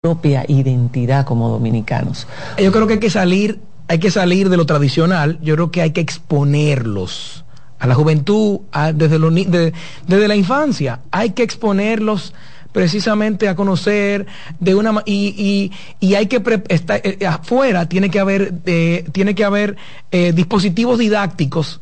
propia identidad como dominicanos. Yo creo que hay que salir, hay que salir de lo tradicional, yo creo que hay que exponerlos a la juventud, desde, desde la infancia, hay que exponerlos precisamente a conocer de una y, y, hay que estar, eh, afuera tiene que haber eh, tiene que haber eh, dispositivos didácticos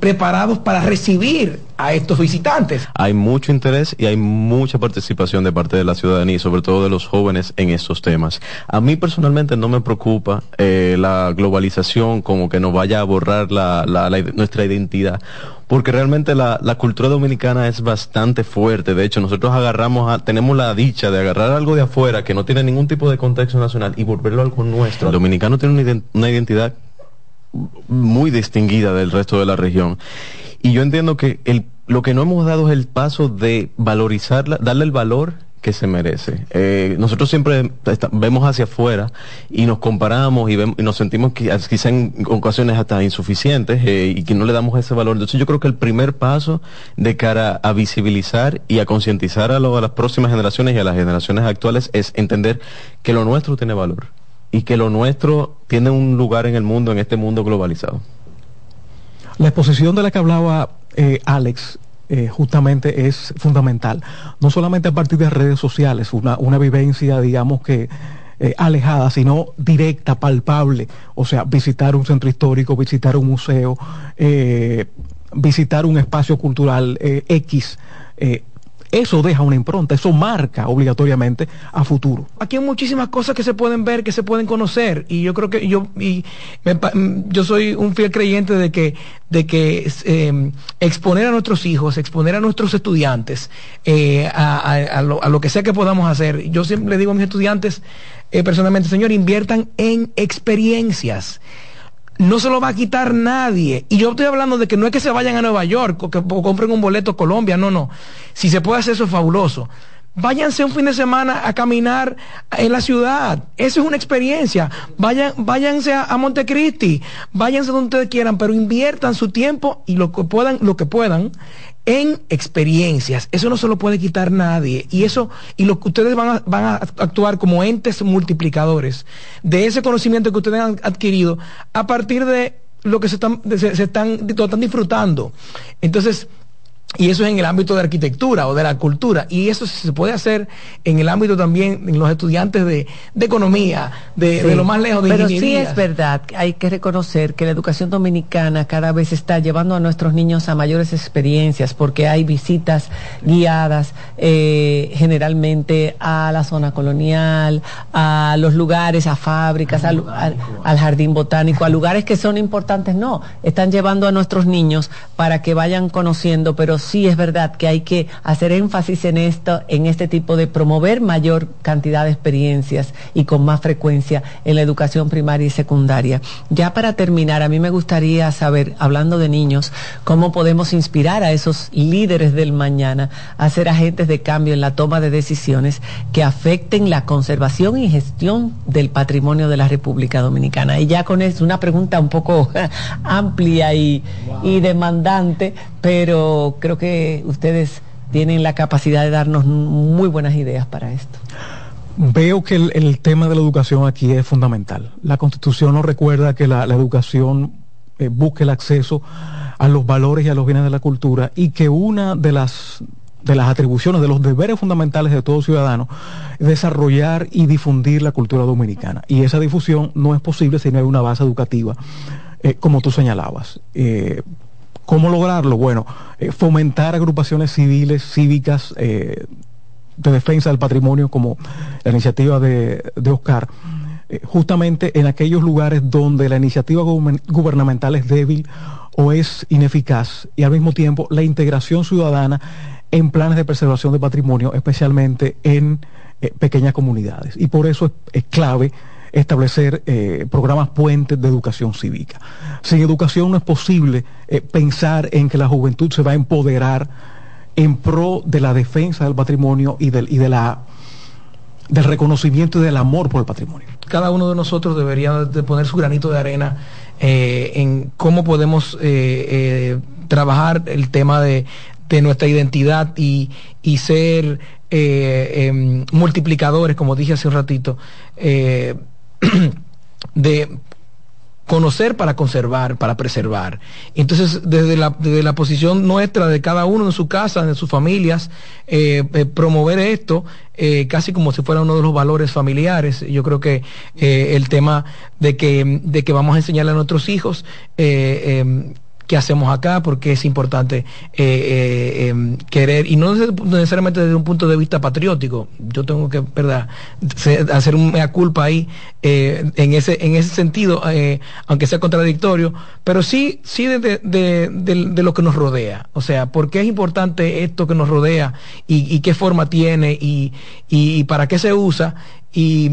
preparados para recibir a estos visitantes. Hay mucho interés y hay mucha participación de parte de la ciudadanía y sobre todo de los jóvenes en estos temas. A mí personalmente no me preocupa la globalización como que nos vaya a borrar la, nuestra identidad porque realmente la, cultura dominicana es bastante fuerte. De hecho, nosotros agarramos, tenemos la dicha de agarrar algo de afuera que no tiene ningún tipo de contexto nacional y volverlo algo nuestro. El dominicano tiene una, identidad muy distinguida del resto de la región. Y yo entiendo que el, lo que no hemos dado es el paso de valorizarla, darle el valor que se merece. Eh, nosotros siempre vemos hacia afuera y nos comparamos y, nos sentimos que, quizá en ocasiones hasta insuficientes eh, y que no le damos ese valor. Entonces yo creo que el primer paso de cara a visibilizar y a concientizar a, a las próximas generaciones y a las generaciones actuales es entender que lo nuestro tiene valor y que lo nuestro tiene un lugar en el mundo, en este mundo globalizado. La exposición de la que hablaba eh, Alex eh, justamente es fundamental. No solamente a partir de redes sociales, una, una vivencia, digamos que eh, alejada, sino directa, palpable. O sea, visitar un centro histórico, visitar un museo, eh, visitar un espacio cultural X eso deja una impronta, eso marca obligatoriamente a futuro. Aquí hay muchísimas cosas que se pueden ver, que se pueden conocer, y yo creo que yo, y mm, yo soy un fiel creyente de que, de que em, exponer a nuestros hijos, exponer a nuestros estudiantes eh, a, lo, que sea que podamos hacer. Yo siempre le digo a mis estudiantes, eh, personalmente, señor, inviertan en experiencias no se lo va a quitar nadie. Y yo estoy hablando de que no es que se vayan a Nueva York o que compren un boleto Colombia, no, no. Si se puede hacer eso es fabuloso. Váyanse un fin de semana a caminar en la ciudad. Eso es una experiencia. Vayan, váyanse a, Montecristi, váyanse donde ustedes quieran, pero inviertan su tiempo y lo que puedan, lo que puedan en experiencias. Eso no se lo puede quitar nadie. Y eso, y lo que ustedes van a, actuar como entes multiplicadores de ese conocimiento que ustedes han adquirido a partir de lo que se están disfrutando. Entonces, y eso es en el ámbito de arquitectura o de la cultura. Y eso se puede hacer en el ámbito también en los estudiantes de, economía, de, lo más lejos de Pero sí es verdad, hay que reconocer que la educación dominicana cada vez está llevando a nuestros niños a mayores experiencias porque hay visitas guiadas eh, generalmente a la zona colonial, a los lugares, a fábricas, al, al jardín botánico, a lugares que son importantes. No, están llevando a nuestros niños para que vayan conociendo, pero sí es verdad que hay que hacer énfasis en esto, en este tipo de promover mayor cantidad de experiencias y con más frecuencia en la educación primaria y secundaria. Ya para terminar, a mí me gustaría saber, hablando de niños, cómo podemos inspirar a esos líderes del mañana a ser agentes de cambio en la toma de decisiones que afecten la conservación y gestión del patrimonio de la República Dominicana. Y ya con eso, una pregunta un poco amplia y, y demandante, pero creo que ustedes tienen la capacidad de darnos muy buenas ideas para esto. Veo que el, tema de la educación aquí es fundamental. La Constitución nos recuerda que la, educación eh, busque el acceso a los valores y a los bienes de la cultura y que una de las de las atribuciones, de los deberes fundamentales de todo ciudadano, es desarrollar y difundir la cultura dominicana. Y esa difusión no es posible si no hay una base educativa, eh, como tú señalabas. Eh, ¿Cómo lograrlo? Bueno, eh, fomentar agrupaciones civiles, cívicas, eh, de defensa del patrimonio, como la iniciativa de, Oscar, eh, justamente en aquellos lugares donde la iniciativa gubernamental es débil o es ineficaz, y al mismo tiempo la integración ciudadana en planes de preservación de patrimonio, especialmente en pequeñas comunidades. Y por eso es clave establecer eh, programas puentes de educación cívica. Sin educación no es posible eh, pensar en que la juventud se va a empoderar en pro de la defensa del patrimonio y del, y de la, del reconocimiento y del amor por el patrimonio. Cada uno de nosotros debería de poner su granito de arena eh, en cómo podemos trabajar el tema de, de nuestra identidad y, y ser em, multiplicadores, como dije hace un ratito, de conocer para conservar, para preservar. Entonces, desde la, desde la posición nuestra de cada uno en su casa, en sus familias, eh, promover esto casi como si fuera uno de los valores familiares. Yo creo que el tema de que, de que vamos a enseñarle a nuestros hijos em, qué hacemos acá, porque es importante eh, eh, em, querer, y no necesariamente desde un punto de vista patriótico, yo tengo que, ¿verdad?, hacer una culpa ahí eh, en, ese, en ese sentido, aunque sea contradictorio, pero sí, sí de, de, lo que nos rodea, o sea, por qué es importante esto que nos rodea y, qué forma tiene y, y para qué se usa y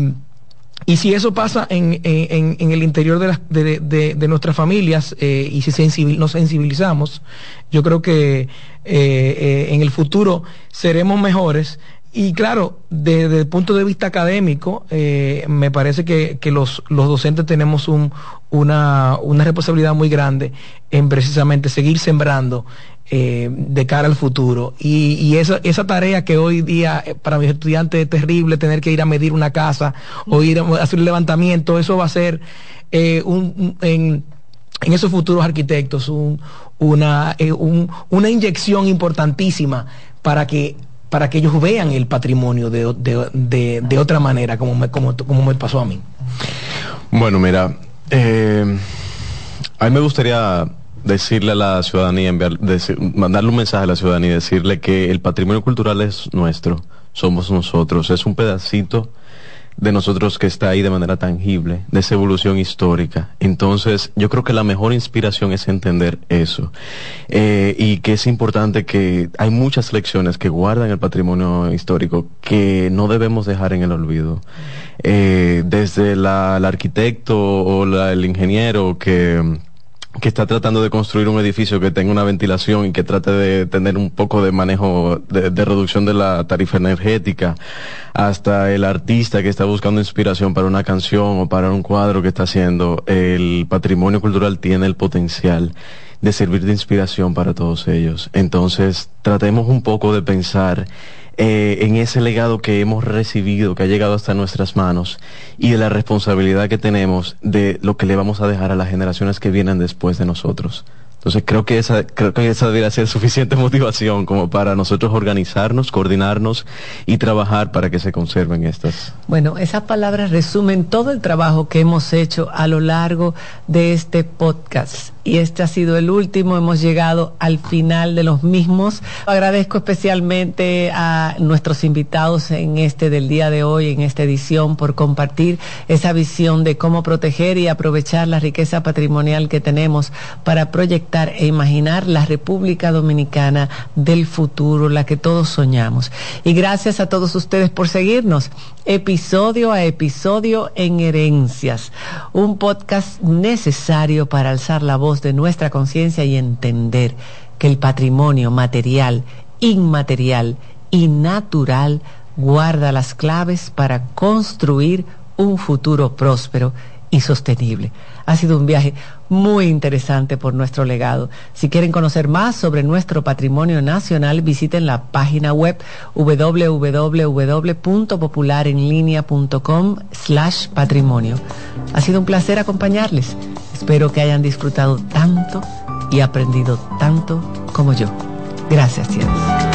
y si eso pasa en, en, el interior de, de, de, nuestras familias eh, y si nos sensibilizamos, yo creo que eh, eh, en el futuro seremos mejores. Y claro, desde el punto de vista académico, me parece que, que los, los, docentes tenemos un, una, una responsabilidad muy grande en precisamente seguir sembrando eh, de cara al futuro. Y, y esa, esa tarea que hoy día eh, para mis estudiantes es terrible, tener que ir a medir una casa o ir a hacer un levantamiento, eso va a ser eh, en, en, esos futuros arquitectos un, una, un, una inyección importantísima para que para que ellos vean el patrimonio de, de, de, otra manera, como me, como, como me pasó a mí. Bueno, mira, a mí me gustaría decirle a la ciudadanía, enviar, mandarle un mensaje a la ciudadanía y decirle que el patrimonio cultural es nuestro, somos nosotros, es un pedacito de nosotros que está ahí de manera tangible, de esa evolución histórica. Entonces, yo creo que la mejor inspiración es entender eso. Eh, y que es importante que hay muchas lecciones que guardan el patrimonio histórico que no debemos dejar en el olvido. Eh, desde el arquitecto o el ingeniero que que está tratando de construir un edificio que tenga una ventilación y que trate de tener un poco de manejo de, reducción de la tarifa energética, hasta el artista que está buscando inspiración para una canción o para un cuadro que está haciendo, el patrimonio cultural tiene el potencial de servir de inspiración para todos ellos. Entonces, tratemos un poco de pensar eh, en ese legado que hemos recibido, que ha llegado hasta nuestras manos, y de la responsabilidad que tenemos de lo que le vamos a dejar a las generaciones que vienen después de nosotros. Entonces creo que esa, creo que esa debería ser suficiente motivación como para nosotros organizarnos, coordinarnos y trabajar para que se conserven estas. Bueno, esas palabras resumen todo el trabajo que hemos hecho a lo largo de este podcast. Y este ha sido el último, hemos llegado al final de los mismos. Agradezco especialmente a nuestros invitados en este del día de hoy, en esta edición, por compartir esa visión de cómo proteger y aprovechar la riqueza patrimonial que tenemos para proyectar e imaginar la República Dominicana del futuro, la que todos soñamos. Y gracias a todos ustedes por seguirnos, episodio a episodio en Herencias, un podcast necesario para alzar la voz de nuestra conciencia y entender que el patrimonio material, inmaterial y natural guarda las claves para construir un futuro próspero y sostenible. Ha sido un viaje muy interesante por nuestro legado. Si quieren conocer más sobre nuestro patrimonio nacional, visiten la página web www.popularenlinea.com slash patrimonio. Ha sido un placer acompañarles. Espero que hayan disfrutado tanto y aprendido tanto como yo. Gracias, cielos.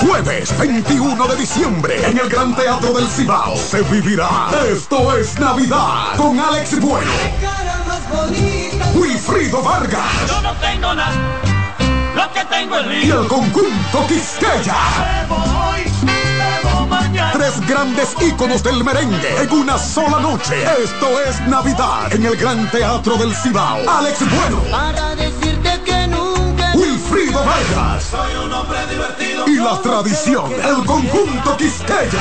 Jueves 21 de diciembre en el Gran Teatro del Cibao se vivirá Esto es Navidad con Alex Bueno. Wilfrido Vargas. Yo no tengo nada. Lo que tengo es Y el conjunto Quisqueya. Tres grandes íconos del merengue en una sola noche. Esto es Navidad en el Gran Teatro del Cibao. Alex Bueno. Para decirte que nunca. Wilfrido Vargas. Soy un hombre divertido. Y la tradición, el conjunto Quisqueya.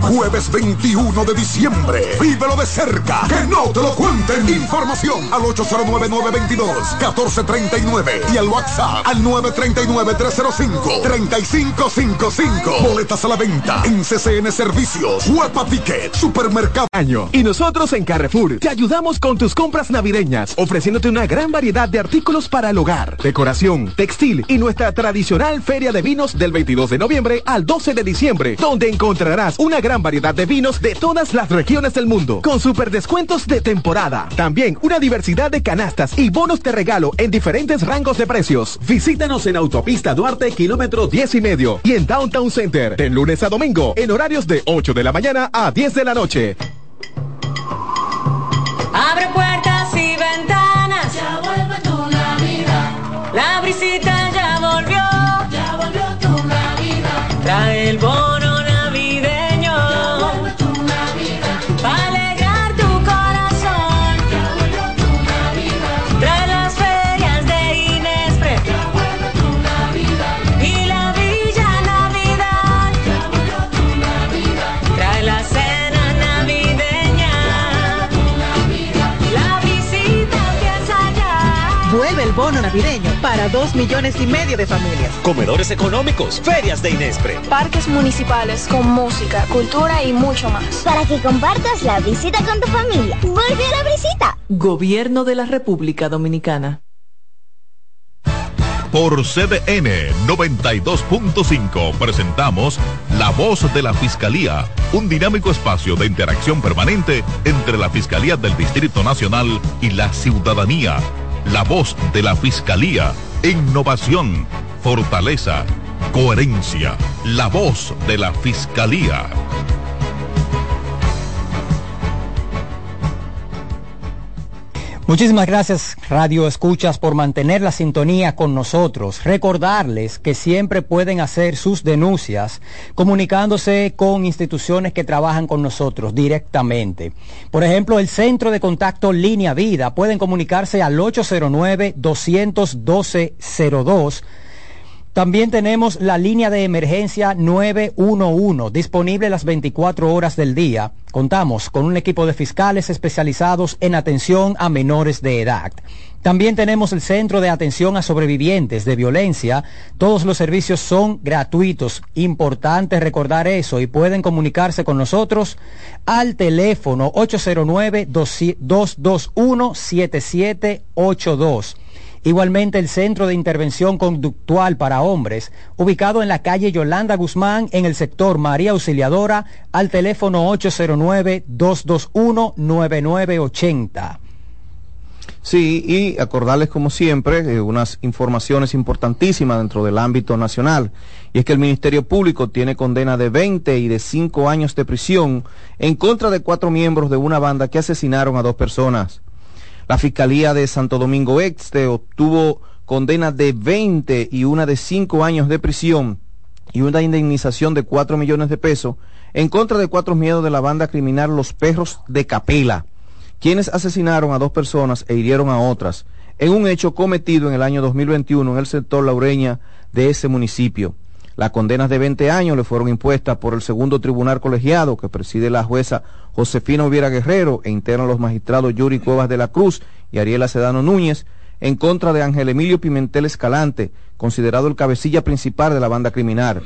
Jueves 21 de diciembre. Vívelo de cerca. Que no te lo cuenten. Información al 809-922-1439 y al WhatsApp al 939-305-3555. Boletas a la venta en CCN Servicios, Huepa Ticket, Supermercado. Año. Y nosotros en Carrefour te ayudamos con tus compras navideñas, ofreciéndote una gran variedad de artículos para el hogar, decoración, textil y nuestra tradicional feria de vinos del 22 de noviembre al 12 de diciembre, donde encontrarás una gran variedad de vinos de todas las regiones del mundo, con super descuentos de temporada. También una diversidad de canastas y bonos de regalo en diferentes rangos de precios. Visítanos en Autopista Duarte, kilómetro 10 y medio, y en Downtown Center, de lunes a domingo, en horarios de 8 de la mañana a 10 de la noche. Abre puertas y ventanas. Ya vuelve tu Navidad. La brisita ya volvió. Ya volvió tu Navidad. Trae el bono navideño para dos millones y medio de familias. Comedores económicos, ferias de Inespre. Parques municipales con música, cultura y mucho más. Para que compartas la visita con tu familia. Vuelve a la visita. Gobierno de la República Dominicana. Por CDN 92.5 presentamos La Voz de la Fiscalía, un dinámico espacio de interacción permanente entre la Fiscalía del Distrito Nacional y la ciudadanía. La Voz de la Fiscalía, innovación, fortaleza, coherencia. La Voz de la Fiscalía. Muchísimas gracias Radio Escuchas por mantener la sintonía con nosotros. Recordarles que siempre pueden hacer sus denuncias comunicándose con instituciones que trabajan con nosotros directamente. Por ejemplo, el Centro de Contacto Línea Vida pueden comunicarse al 809-212-02. También tenemos la línea de emergencia 911, disponible las 24 horas del día. Contamos con un equipo de fiscales especializados en atención a menores de edad. También tenemos el Centro de Atención a Sobrevivientes de Violencia. Todos los servicios son gratuitos. Importante recordar eso y pueden comunicarse con nosotros al teléfono 809-221-7782. Igualmente el Centro de Intervención Conductual para Hombres, ubicado en la calle Yolanda Guzmán, en el sector María Auxiliadora, al teléfono 809-221-9980. Sí, y acordarles como siempre eh, unas informaciones importantísimas dentro del ámbito nacional. Y es que el Ministerio Público tiene condena de 20 y de 5 años de prisión en contra de cuatro miembros de una banda que asesinaron a dos personas. La Fiscalía de Santo Domingo Este obtuvo condena de 20 y una de 5 años de prisión y una indemnización de 4 millones de pesos en contra de cuatro miembros de la banda criminal Los Perros de Capela quienes asesinaron a dos personas e hirieron a otras en un hecho cometido en el año 2021 en el sector laureña de ese municipio. Las condenas de 20 años le fueron impuestas por el segundo tribunal colegiado que preside la jueza Josefina Oviera Guerrero e internan los magistrados Yuri Cuevas de la Cruz y Ariela Sedano Núñez en contra de Ángel Emilio Pimentel Escalante, considerado el cabecilla principal de la banda criminal.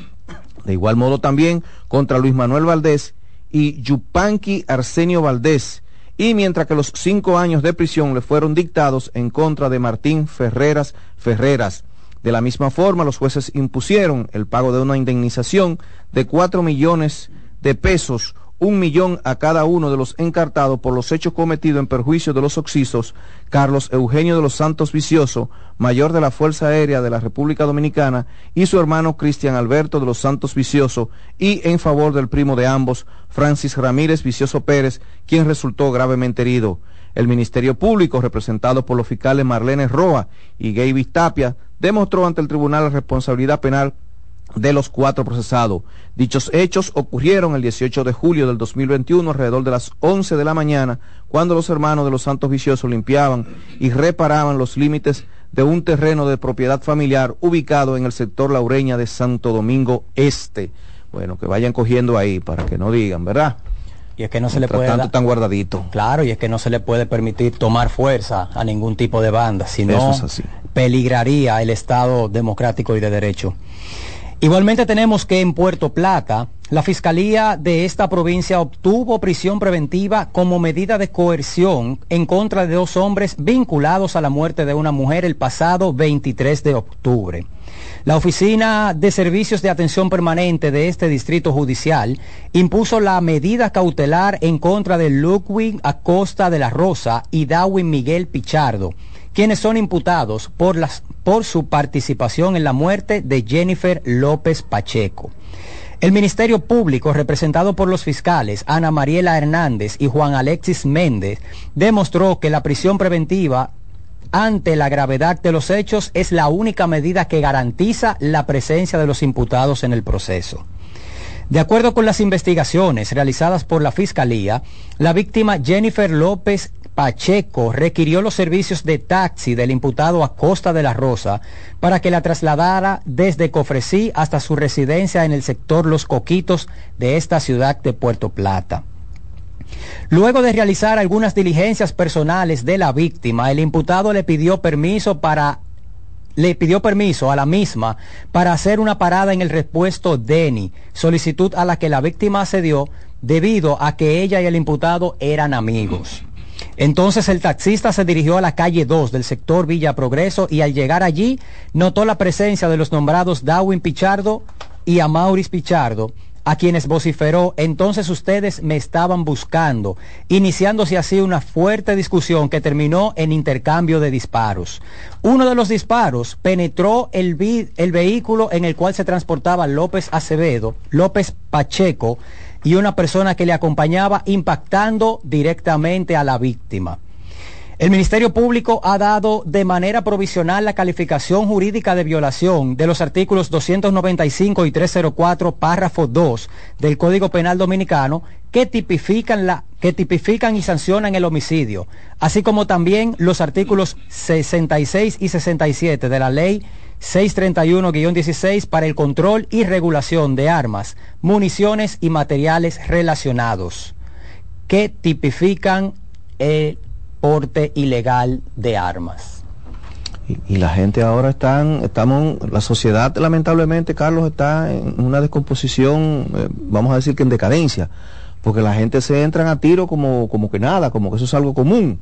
De igual modo también contra Luis Manuel Valdés y Yupanqui Arsenio Valdés, y mientras que los cinco años de prisión le fueron dictados en contra de Martín Ferreras Ferreras. De la misma forma, los jueces impusieron el pago de una indemnización de cuatro millones de pesos un millón a cada uno de los encartados por los hechos cometidos en perjuicio de los oxisos Carlos Eugenio de los Santos Vicioso, mayor de la Fuerza Aérea de la República Dominicana, y su hermano Cristian Alberto de los Santos Vicioso, y en favor del primo de ambos, Francis Ramírez Vicioso Pérez, quien resultó gravemente herido. El Ministerio Público, representado por los fiscales Marlene Roa y Gay Tapia, demostró ante el tribunal la responsabilidad penal de los cuatro procesados. Dichos hechos ocurrieron el 18 de julio del 2021 alrededor de las 11 de la mañana, cuando los hermanos de los Santos Viciosos limpiaban y reparaban los límites de un terreno de propiedad familiar ubicado en el sector Laureña de Santo Domingo Este. Bueno, que vayan cogiendo ahí para que no digan, ¿verdad? Y es que no se le puede tanto tan guardadito. Claro, y es que no se le puede permitir tomar fuerza a ningún tipo de banda, sino peligraría el Estado democrático y de derecho. Igualmente tenemos que en Puerto Plata, la Fiscalía de esta provincia obtuvo prisión preventiva como medida de coerción en contra de dos hombres vinculados a la muerte de una mujer el pasado 23 de octubre. La Oficina de Servicios de Atención Permanente de este distrito judicial impuso la medida cautelar en contra de Ludwig Acosta de la Rosa y Darwin Miguel Pichardo quienes son imputados por, por su participación en la muerte de Jennifer López Pacheco. El Ministerio Público, representado por los fiscales Ana Mariela Hernández y Juan Alexis Méndez, demostró que la prisión preventiva ante la gravedad de los hechos es la única medida que garantiza la presencia de los imputados en el proceso. De acuerdo con las investigaciones realizadas por la Fiscalía, la víctima Jennifer López Pacheco requirió los servicios de taxi del imputado a Costa de la Rosa para que la trasladara desde Cofresí hasta su residencia en el sector Los Coquitos de esta ciudad de Puerto Plata. Luego de realizar algunas diligencias personales de la víctima, el imputado le pidió permiso para le pidió permiso a la misma para hacer una parada en el repuesto Deni, solicitud a la que la víctima accedió debido a que ella y el imputado eran amigos. Entonces el taxista se dirigió a la calle 2 del sector Villa Progreso y al llegar allí notó la presencia de los nombrados Darwin Pichardo y Amauris Pichardo, a quienes vociferó, entonces ustedes me estaban buscando, iniciándose así una fuerte discusión que terminó en intercambio de disparos. Uno de los disparos penetró el, el vehículo en el cual se transportaba López Acevedo, López Pacheco, y una persona que le acompañaba impactando directamente a la víctima. El Ministerio Público ha dado de manera provisional la calificación jurídica de violación de los artículos 295 y 304, párrafo 2 del Código Penal Dominicano que tipifican, la, que tipifican y sancionan el homicidio, así como también los artículos 66 y 67 de la Ley 631-16 para el control y regulación de armas, municiones y materiales relacionados que tipifican el ilegal de armas. Y, la gente ahora están, estamos, la sociedad lamentablemente, Carlos, está en una descomposición, eh, vamos a decir que en decadencia, porque la gente se entra a tiro como, como que nada, como que eso es algo común.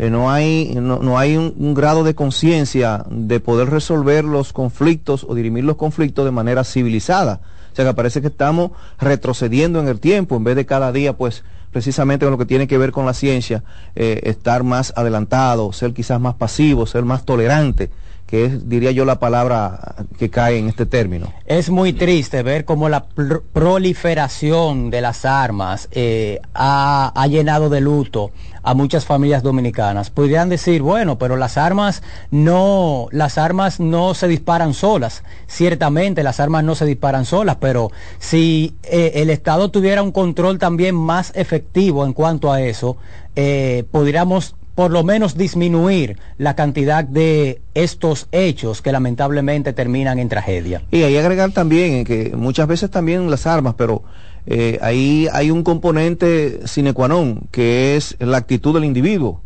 Eh, no hay, no, hay un, grado de conciencia de poder resolver los conflictos o dirimir los conflictos de manera civilizada. O sea que parece que estamos retrocediendo en el tiempo en vez de cada día pues precisamente con lo que tiene que ver con la ciencia, eh, estar más adelantado, ser quizás más pasivo, ser más tolerante que es, diría yo, la palabra que cae en este término. Es muy triste ver cómo la pr- proliferación de las armas eh, ha, ha llenado de luto a muchas familias dominicanas. Podrían decir, bueno, pero las armas no, las armas no se disparan solas. Ciertamente las armas no se disparan solas, pero si eh, el Estado tuviera un control también más efectivo en cuanto a eso, eh, podríamos por lo menos disminuir la cantidad de estos hechos que lamentablemente terminan en tragedia. Y ahí agregar también eh, que muchas veces también las armas, pero eh, ahí hay un componente sine qua non, que es la actitud del individuo.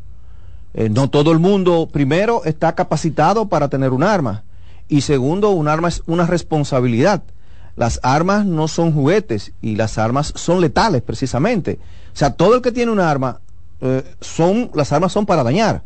Eh, no todo el mundo, primero, está capacitado para tener un arma. Y segundo, un arma es una responsabilidad. Las armas no son juguetes y las armas son letales, precisamente. O sea, todo el que tiene un arma, eh, son, las armas son para dañar.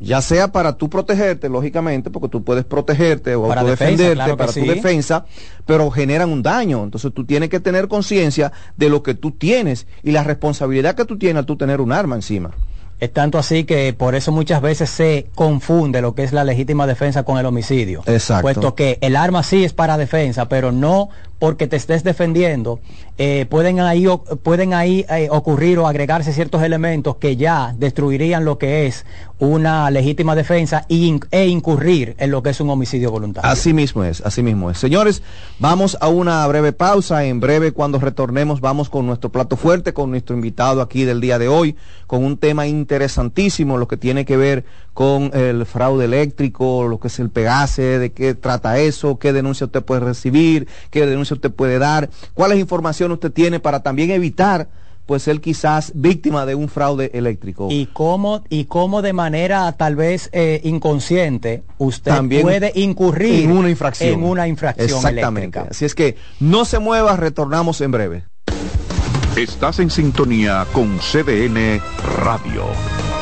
Ya sea para tú protegerte, lógicamente, porque tú puedes protegerte o Para autodefenderte defensa, claro para tu defensa, pero generan un daño. Entonces tú tienes que tener conciencia de lo que tú tienes y la responsabilidad que tú tienes al tú tener un arma encima. Es tanto así que por eso muchas veces se confunde lo que es la legítima defensa con el homicidio. Exacto. Puesto que el arma sí es para defensa, pero no porque te estés defendiendo. eh, pueden ahí, o- pueden ahí eh, ocurrir o agregarse ciertos elementos que ya destruirían lo que es una legítima defensa in- e incurrir en lo que es un homicidio voluntario. Así mismo es, así mismo es. Señores, vamos a una breve pausa. En breve, cuando retornemos, vamos con nuestro plato fuerte, con nuestro invitado aquí del día de hoy, con un tema interesantísimo, lo que tiene que ver con el fraude eléctrico, lo que es el Pegase, de qué trata eso, qué denuncia usted puede recibir, qué denuncia usted puede dar, cuáles información usted tiene para también evitar pues ser quizás víctima de un fraude eléctrico. y cómo y cómo de manera tal vez eh, inconsciente usted También puede incurrir en una infracción. en una infracción Exactamente. eléctrica. Así es que no se mueva, retornamos en breve. Estás en sintonía con CDN Radio.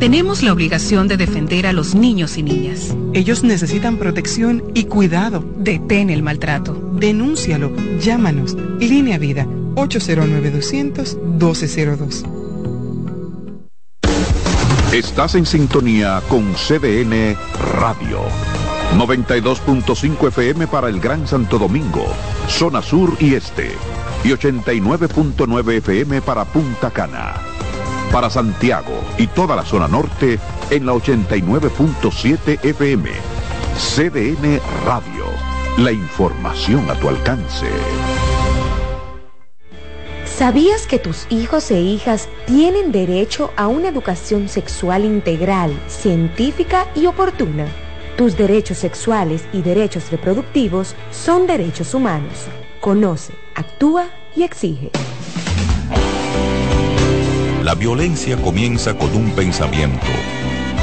Tenemos la obligación de defender a los niños y niñas. Ellos necesitan protección y cuidado. Detén el maltrato. Denúncialo. Llámanos. Línea Vida 809-200-1202. Estás en sintonía con CDN Radio. 92.5 FM para el Gran Santo Domingo, zona sur y este. Y 89.9 FM para Punta Cana. Para Santiago y toda la zona norte en la 89.7 FM. CDN Radio. La información a tu alcance. ¿Sabías que tus hijos e hijas tienen derecho a una educación sexual integral, científica y oportuna? Tus derechos sexuales y derechos reproductivos son derechos humanos. Conoce, actúa y exige. La violencia comienza con un pensamiento,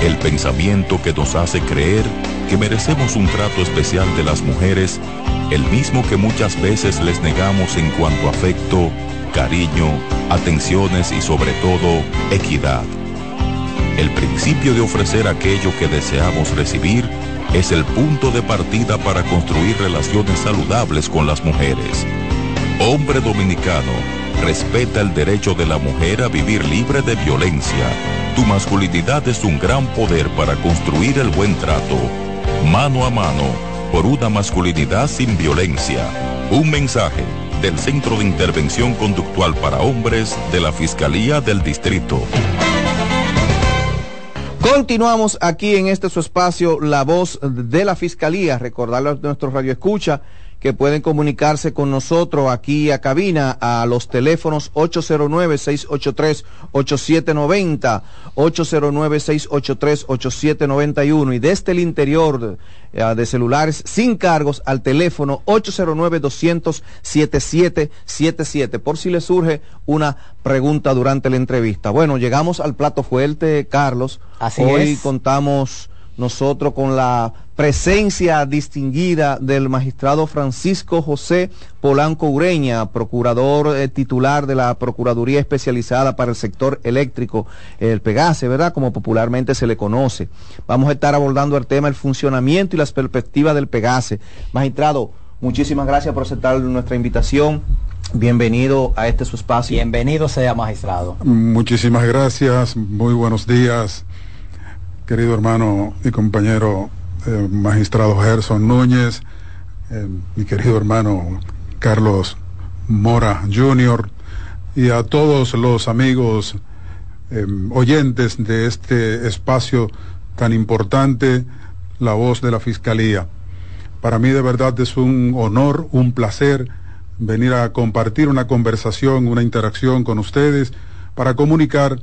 el pensamiento que nos hace creer que merecemos un trato especial de las mujeres, el mismo que muchas veces les negamos en cuanto a afecto, cariño, atenciones y sobre todo equidad. El principio de ofrecer aquello que deseamos recibir es el punto de partida para construir relaciones saludables con las mujeres. Hombre dominicano, respeta el derecho de la mujer a vivir libre de violencia. Tu masculinidad es un gran poder para construir el buen trato. Mano a mano, por una masculinidad sin violencia. Un mensaje del Centro de Intervención Conductual para Hombres de la Fiscalía del Distrito. Continuamos aquí en este su espacio, La Voz de la Fiscalía. Recordarle a nuestros radioescucha que pueden comunicarse con nosotros aquí a cabina a los teléfonos 809-683-8790, 809-683-8791 y desde el interior eh, de celulares sin cargos al teléfono 809-200-7777 por si le surge una pregunta durante la entrevista. Bueno, llegamos al plato fuerte, Carlos. Así Hoy es. contamos nosotros con la presencia distinguida del magistrado Francisco José Polanco Ureña, procurador eh, titular de la Procuraduría Especializada para el Sector Eléctrico, el Pegase, ¿verdad? Como popularmente se le conoce. Vamos a estar abordando el tema del funcionamiento y las perspectivas del Pegase. Magistrado, muchísimas gracias por aceptar nuestra invitación. Bienvenido a este su espacio. Bienvenido sea, magistrado. Muchísimas gracias, muy buenos días, querido hermano y compañero eh, magistrado Gerson Núñez, eh, mi querido hermano Carlos Mora Jr. y a todos los amigos eh, oyentes de este espacio tan importante, la voz de la Fiscalía. Para mí de verdad es un honor, un placer venir a compartir una conversación, una interacción con ustedes para comunicar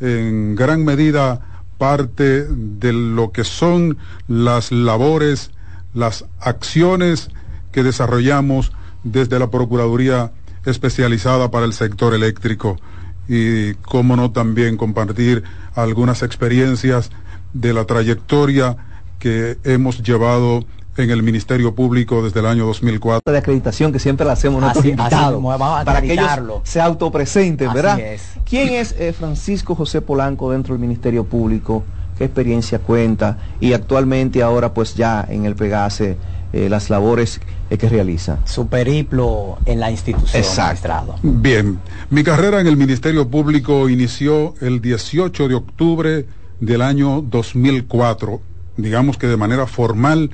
en gran medida parte de lo que son las labores, las acciones que desarrollamos desde la Procuraduría especializada para el sector eléctrico. Y, cómo no, también compartir algunas experiencias de la trayectoria que hemos llevado en el Ministerio Público desde el año 2004. De acreditación que siempre la hacemos así invitados, mismo, vamos a para que ellos acreditarlo. se autopresenten, Así ¿verdad? es. ¿Quién es eh, Francisco José Polanco dentro del Ministerio Público? ¿Qué experiencia cuenta? Y actualmente ahora pues ya en el Pegase eh, las labores eh, que realiza. Su periplo en la institución, magistrado. Bien, mi carrera en el Ministerio Público inició el 18 de octubre del año 2004, digamos que de manera formal,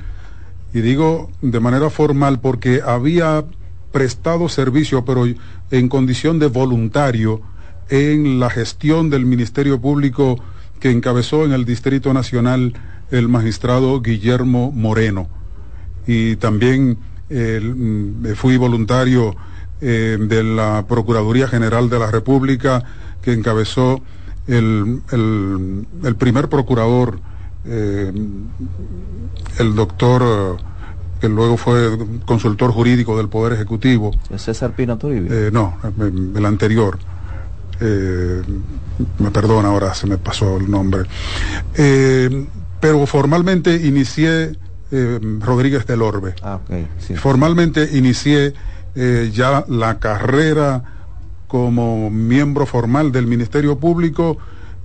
y digo de manera formal porque había prestado servicio, pero en condición de voluntario, en la gestión del Ministerio Público que encabezó en el Distrito Nacional el magistrado Guillermo Moreno. Y también eh, fui voluntario eh, de la Procuraduría General de la República que encabezó el primer procurador, eh, el doctor, eh, que luego fue consultor jurídico del Poder Ejecutivo. César Pina Toribio. Eh, no, el anterior. Eh, me perdona, ahora se me pasó el nombre. Eh, pero formalmente inicié eh, Rodríguez del Orbe. Ah, sí. Formalmente inicié ya la carrera como miembro formal del Ministerio Público,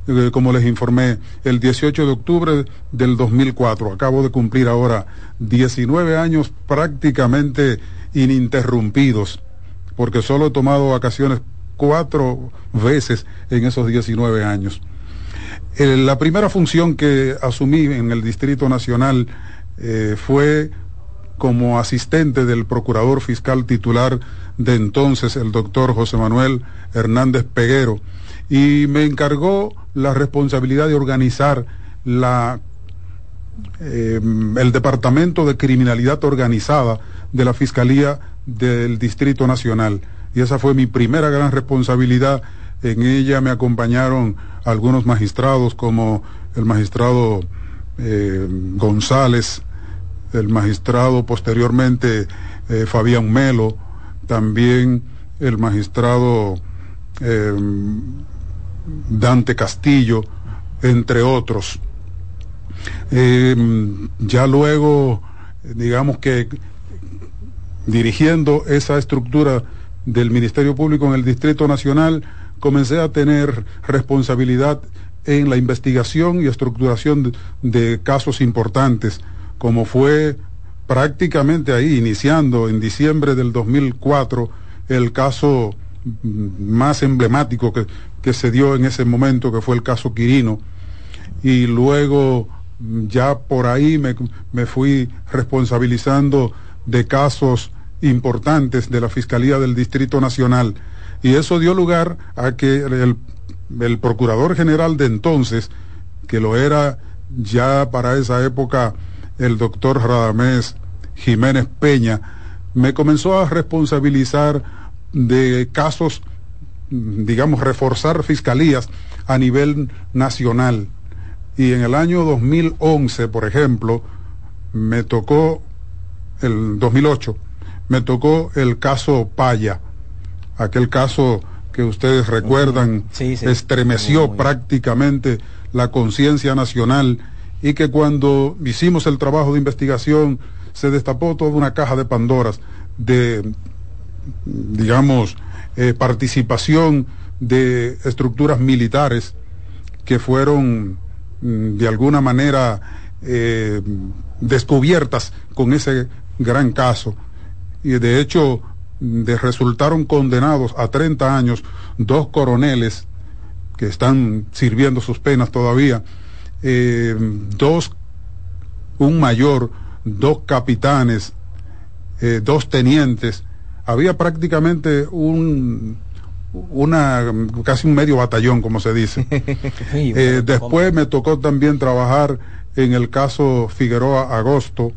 eh, como les informé, el 18 de octubre del 2004. Acabo de cumplir ahora 19 años prácticamente ininterrumpidos, porque solo he tomado vacaciones cuatro veces en esos 19 años. Eh, la primera función que asumí en el Distrito Nacional eh, fue como asistente del procurador fiscal titular de entonces, el doctor José Manuel Hernández Peguero, y me encargó la responsabilidad de organizar la, eh, el Departamento de Criminalidad Organizada de la Fiscalía del Distrito Nacional. Y esa fue mi primera gran responsabilidad. En ella me acompañaron algunos magistrados como el magistrado eh, González, el magistrado posteriormente eh, Fabián Melo, también el magistrado eh, Dante Castillo, entre otros. Eh, ya luego, digamos que dirigiendo esa estructura del Ministerio Público en el Distrito Nacional, comencé a tener responsabilidad en la investigación y estructuración de, de casos importantes, como fue prácticamente ahí, iniciando en diciembre del 2004, el caso mm, más emblemático que, que se dio en ese momento, que fue el caso Quirino, y luego ya por ahí me, me fui responsabilizando de casos importantes de la Fiscalía del Distrito Nacional. Y eso dio lugar a que el, el Procurador General de entonces, que lo era ya para esa época el doctor Radamés Jiménez Peña, me comenzó a responsabilizar de casos, digamos, reforzar fiscalías a nivel nacional. Y en el año 2011, por ejemplo, me tocó, el 2008, me tocó el caso Paya, aquel caso que ustedes recuerdan, Sí, sí. estremeció prácticamente la conciencia nacional y que cuando hicimos el trabajo de investigación se destapó toda una caja de Pandoras de, digamos, eh, participación de estructuras militares que fueron mm, de alguna manera eh, descubiertas con ese gran caso. Y de hecho, de, resultaron condenados a 30 años dos coroneles que están sirviendo sus penas todavía, eh, dos, un mayor, dos capitanes, dos tenientes. Había prácticamente un, una casi un medio batallón, como se dice. Eh, después me tocó también trabajar en el caso Figueroa Agosto.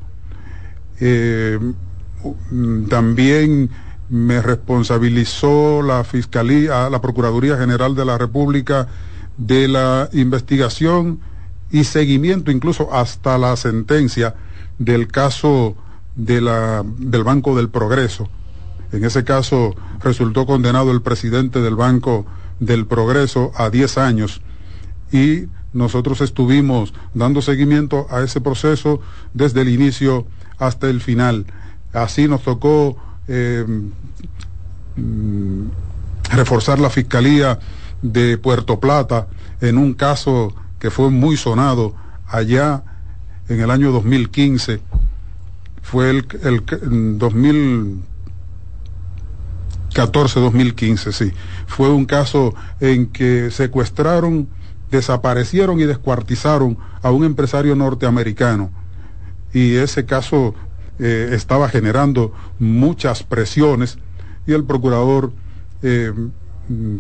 también me responsabilizó la Fiscalía, la Procuraduría General de la República de la investigación y seguimiento incluso hasta la sentencia del caso de la, del Banco del Progreso. En ese caso resultó condenado el presidente del Banco del Progreso a 10 años y nosotros estuvimos dando seguimiento a ese proceso desde el inicio hasta el final. Así nos tocó eh, mm, reforzar la Fiscalía de Puerto Plata en un caso que fue muy sonado allá en el año 2015. Fue el, el 2014-2015, sí. Fue un caso en que secuestraron, desaparecieron y descuartizaron a un empresario norteamericano. Y ese caso eh, estaba generando muchas presiones y el procurador eh,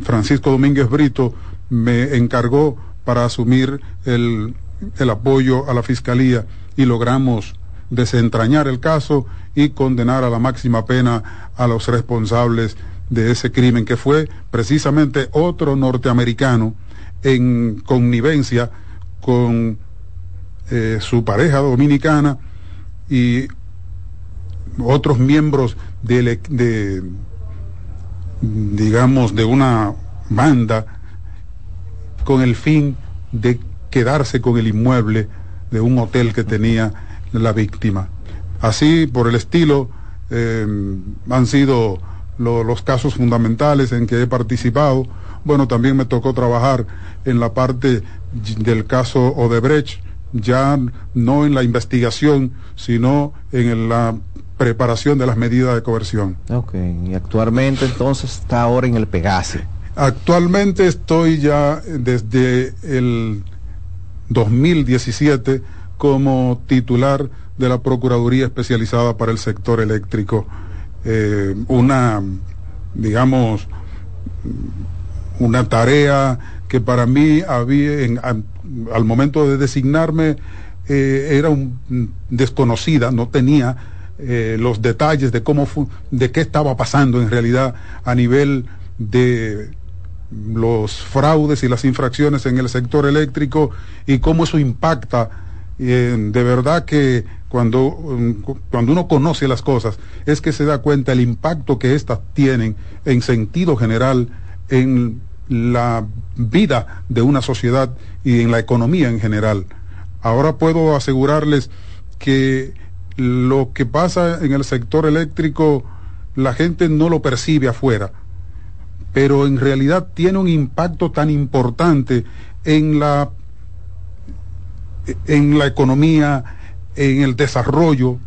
Francisco Domínguez Brito me encargó para asumir el, el apoyo a la fiscalía y logramos desentrañar el caso y condenar a la máxima pena a los responsables de ese crimen, que fue precisamente otro norteamericano en connivencia con eh, su pareja dominicana y otros miembros de, de, digamos, de una banda con el fin de quedarse con el inmueble de un hotel que tenía la víctima. Así, por el estilo, eh, han sido los casos fundamentales en que he participado. Bueno, también me tocó trabajar en la parte del caso Odebrecht, ya no en la investigación, sino en la preparación de las medidas de coerción. Ok, y actualmente entonces está ahora en el Pegase. Actualmente estoy ya desde el 2017 como titular de la Procuraduría Especializada para el Sector Eléctrico. Eh, una, digamos, una tarea que para mí había, en, al momento de designarme, eh, era un, desconocida, no tenía eh, los detalles de cómo de qué estaba pasando en realidad a nivel de los fraudes y las infracciones en el sector eléctrico y cómo eso impacta eh, de verdad que cuando, cuando uno conoce las cosas es que se da cuenta el impacto que éstas tienen en sentido general en la vida de una sociedad y en la economía en general. Ahora puedo asegurarles que lo que pasa en el sector eléctrico la gente no lo percibe afuera, pero en realidad tiene un impacto tan importante en la, en la economía, en el desarrollo,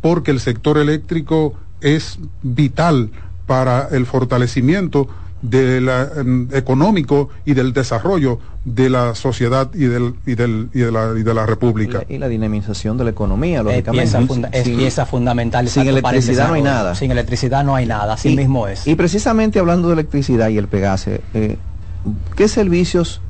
porque el sector eléctrico es vital para el fortalecimiento del mm, económico y del desarrollo de la sociedad y, del, y, del, y, de, la, y de la República. Y la, dinamización de la economía, lógicamente. Es pieza, funda es pieza fundamental. Sin electricidad no hay nada. Sin electricidad no hay nada, así mismo es. Y precisamente hablando de electricidad y el Pegase, eh, ¿qué servicios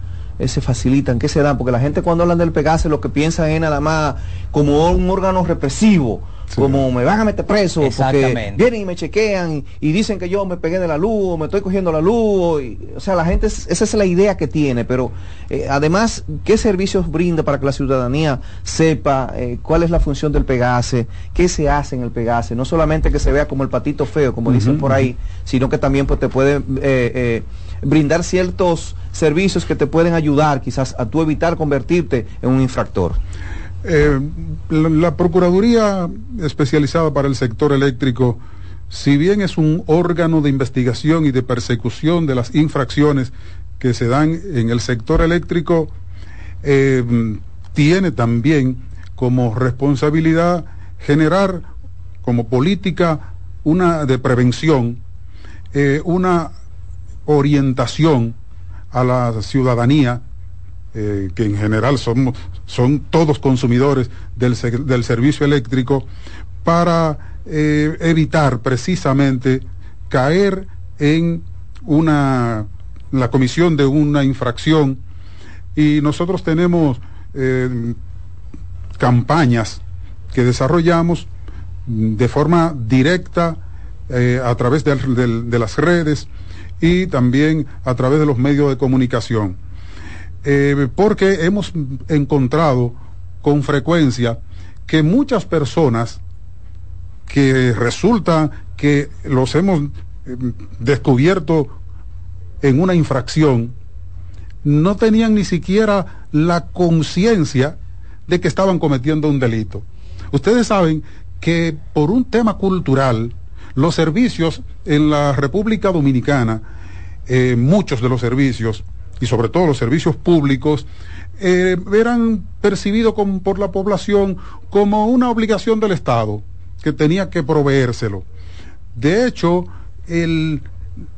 se facilitan? ¿Qué se dan? Porque la gente cuando hablan del Pegase lo que piensa es nada más como un órgano represivo como me van a meter preso, porque vienen y me chequean y dicen que yo me pegué de la luz, o me estoy cogiendo la luz, o, y- o sea, la gente, es- esa es la idea que tiene, pero eh, además, ¿qué servicios brinda para que la ciudadanía sepa eh, cuál es la función del Pegase, qué se hace en el Pegase? No solamente que se vea como el patito feo, como dicen por ahí, sino que también pues, te puede eh, brindar ciertos servicios que te pueden ayudar quizás a tú evitar convertirte en un infractor. Eh, la, Procuraduría especializada para el sector eléctrico, si bien es un órgano de investigación y de persecución de las infracciones que se dan en el sector eléctrico, eh, tiene también como responsabilidad generar como política una de prevención, eh, una orientación a la ciudadanía eh, que en general somos, son todos consumidores del, del servicio eléctrico, para eh, evitar precisamente caer en una la comisión de una infracción y nosotros tenemos eh, campañas que desarrollamos de forma directa eh, a través de las redes y también a través de los medios de comunicación. Eh, porque hemos encontrado con frecuencia que muchas personas que resulta que los hemos eh, descubierto en una infracción, no tenían ni siquiera la conciencia de que estaban cometiendo un delito. Ustedes saben que por un tema cultural, los servicios en la República Dominicana, eh, muchos de los servicios, y sobre todo los servicios públicos, eh, eran percibidos por la población como una obligación del Estado, que tenía que proveérselo. De hecho,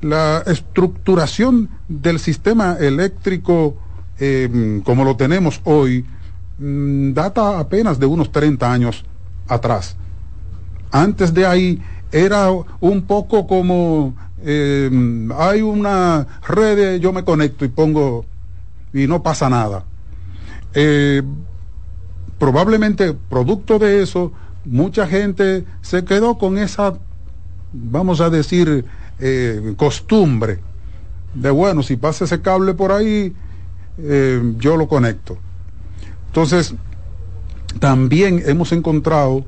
la estructuración del sistema eléctrico eh, como lo tenemos hoy mm, data apenas de unos 30 años atrás. Antes de ahí era un poco como eh, hay una red, yo me conecto y pongo y no pasa nada. Eh, probablemente producto de eso, mucha gente se quedó con esa, vamos a decir, eh, costumbre de, bueno, si pasa ese cable por ahí, eh, yo lo conecto. Entonces, también hemos encontrado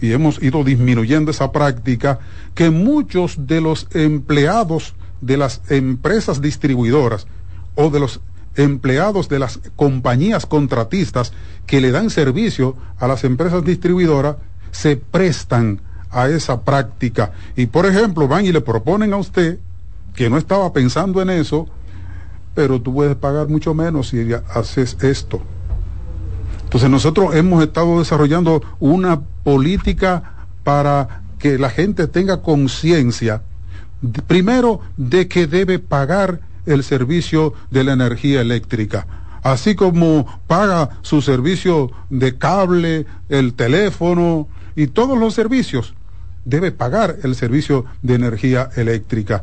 y hemos ido disminuyendo esa práctica que muchos de los empleados de las empresas distribuidoras o de los empleados de las compañías contratistas que le dan servicio a las empresas distribuidoras se prestan a esa práctica. Y por ejemplo van y le proponen a usted que no estaba pensando en eso pero tú puedes pagar mucho menos si haces esto entonces nosotros hemos estado desarrollando una política para que la gente tenga conciencia, primero, de que debe pagar el servicio de la energía eléctrica. Así como paga su servicio de cable, el teléfono y todos los servicios, debe pagar el servicio de energía eléctrica.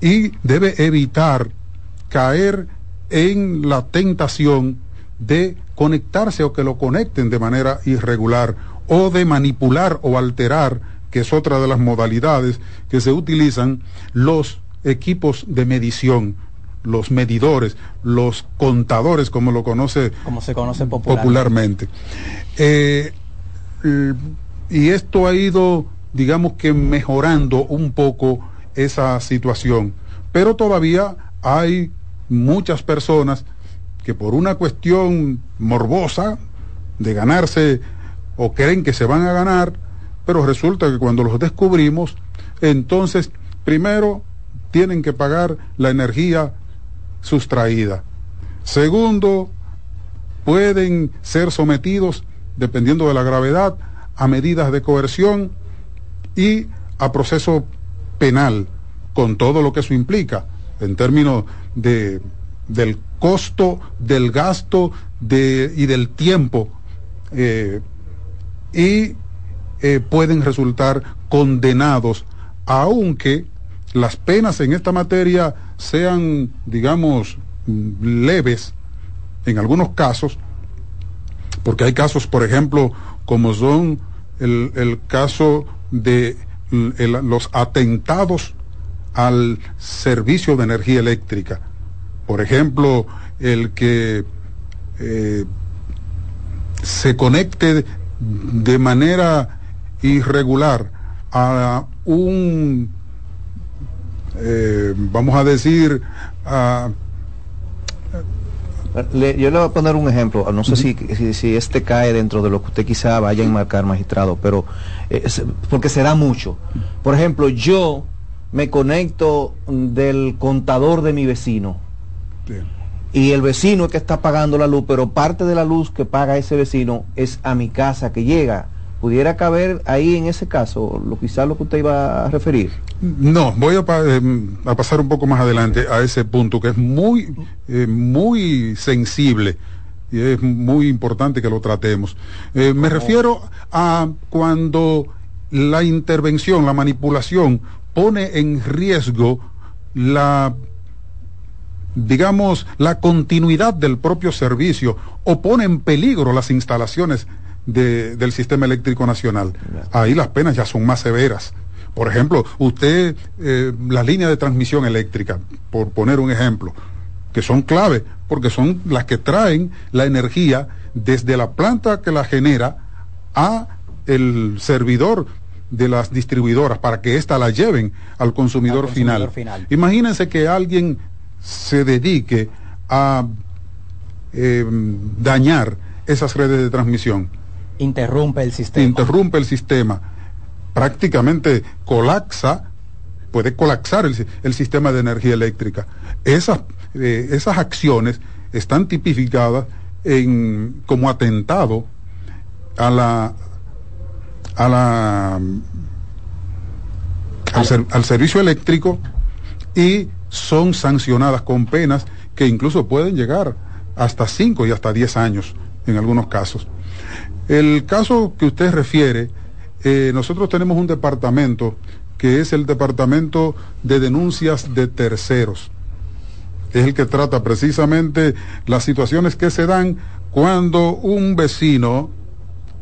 Y debe evitar caer en la tentación de conectarse o que lo conecten de manera irregular o de manipular o alterar, que es otra de las modalidades que se utilizan, los equipos de medición, los medidores, los contadores, como lo conoce como se conoce popularmente. popularmente. Eh, y esto ha ido, digamos que mejorando un poco esa situación, pero todavía hay muchas personas que por una cuestión morbosa de ganarse o creen que se van a ganar, pero resulta que cuando los descubrimos, entonces primero tienen que pagar la energía sustraída. Segundo, pueden ser sometidos, dependiendo de la gravedad, a medidas de coerción y a proceso penal, con todo lo que eso implica, en términos de, del costo, del gasto de, y del tiempo, eh, y eh, pueden resultar condenados, aunque las penas en esta materia sean, digamos, leves, en algunos casos, porque hay casos, por ejemplo, como son el, el caso de los atentados al servicio de energía eléctrica. Por ejemplo, el que eh, se conecte de manera irregular a un, eh, vamos a decir, a, Le- yo le voy a poner un ejemplo, no sé si, si, si este cae dentro de lo que usted quizá vaya a enmarcar, magistrado, pero eh, porque se da mucho. Por ejemplo, yo me conecto del contador de mi vecino y el vecino es que está pagando la luz, pero parte de la luz que paga ese vecino es a mi casa que llega. ¿Pudiera caber ahí en ese caso lo quizás lo que usted iba a referir? No, voy a, pa- em, a pasar un poco más adelante a ese punto que es muy, eh, muy sensible y es muy importante que lo tratemos. Eh, me refiero a cuando la intervención, la manipulación pone en riesgo la digamos, la continuidad del propio servicio o pone en peligro las instalaciones de- del sistema eléctrico nacional. Ahí las penas ya son más severas. Por ejemplo, usted, eh, las líneas de transmisión eléctrica, por poner un ejemplo, que son clave, porque son las que traen la energía desde la planta que la genera a el servidor de las distribuidoras para que ésta la lleven al consumidor, consumidor final. final. Imagínense que alguien se dedique a eh, dañar esas redes de transmisión, Interrumpe el sistema. interrumpe el sistema, prácticamente colapsa, puede colapsar el, el sistema de energía eléctrica. Esas, eh, esas acciones están tipificadas en, como atentado a la a la al, al servicio eléctrico y son sancionadas con penas que incluso pueden llegar hasta 5 y hasta 10 años en algunos casos. El caso que usted refiere, eh, nosotros tenemos un departamento que es el Departamento de Denuncias de Terceros. Es el que trata precisamente las situaciones que se dan cuando un vecino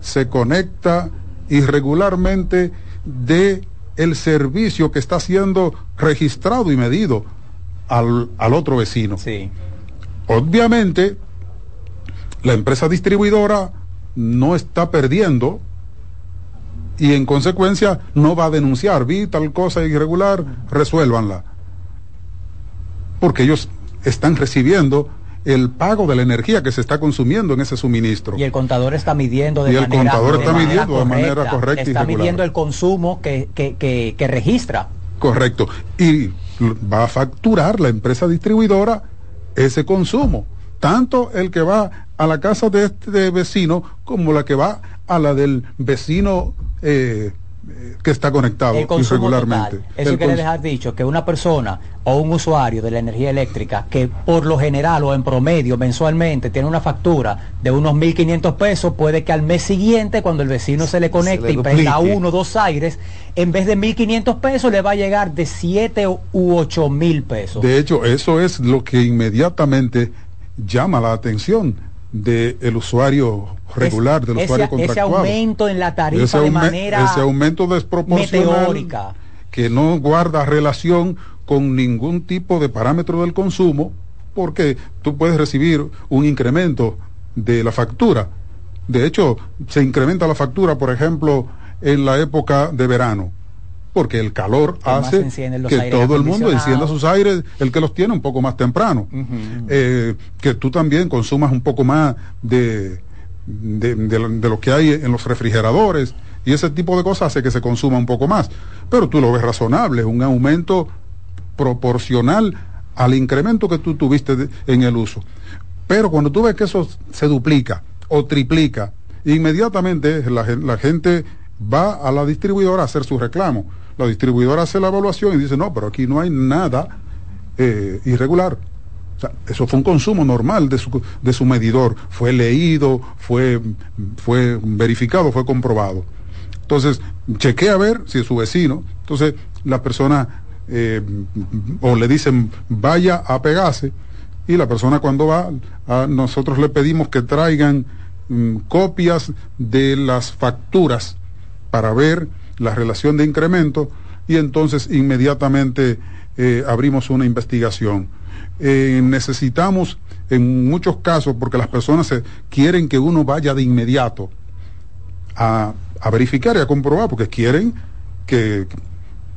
se conecta irregularmente de el servicio que está siendo registrado y medido al, al otro vecino. Obviamente, la empresa distribuidora no está perdiendo y en consecuencia no va a denunciar, vi tal cosa irregular, resuélvanla. Porque ellos están recibiendo el pago de la energía que se está consumiendo en ese suministro. Y el contador está midiendo de Y el manera contador está manera midiendo de manera correcta Está midiendo el consumo que, que, que, que registra. Correcto. Y va a facturar la empresa distribuidora ese consumo. Tanto el que va a la casa de este vecino como la que va a la del vecino eh, que está conectado El irregularmente. total. Eso El quiere cons- dejar dicho que una persona o un usuario de la energía eléctrica que por lo general o en promedio mensualmente tiene una factura de unos 1.500 pesos, puede que al mes siguiente cuando el vecino se le conecte le y prenda uno o dos aires, en vez de 1.500 pesos le va a llegar de 7 u 8 mil pesos. De hecho, eso es lo que inmediatamente llama la atención del usuario regular, del ese, usuario ese contractual. aumento en la tarifa ese, de manera ese aumento desproporcional meteórica. que no guarda relación con ningún tipo de parámetro del consumo, porque tú puedes recibir un incremento de la factura. De hecho, se incrementa la factura, por ejemplo, en la época de verano, porque el calor Que hace que todo el mundo encienda sus aires, el que los tiene un poco más temprano. Eh, que tú también consumas un poco más de, de, de lo- que hay en los refrigeradores y ese tipo de cosas hace que se consuma un poco más. Pero tú lo ves razonable, un aumento proporcional al incremento que tú tuviste de- en el uso. Pero cuando tú ves que eso se duplica o triplica, inmediatamente la, la gente va a la distribuidora a hacer su reclamo. La distribuidora hace la evaluación y dice, no, pero aquí no hay nada eh, irregular. Eso fue un consumo normal de su, de su medidor. Fue leído, fue, fue verificado, fue comprobado. Entonces, chequee a ver si es su vecino. Entonces, la persona eh, o le dicen vaya a pegarse y la persona cuando va, a nosotros le pedimos que traigan mm, copias de las facturas para ver la relación de incremento y entonces inmediatamente eh, abrimos una investigación. Eh, necesitamos en muchos casos, porque las personas se- quieren que uno vaya de inmediato a, a verificar y a comprobar, porque quieren que,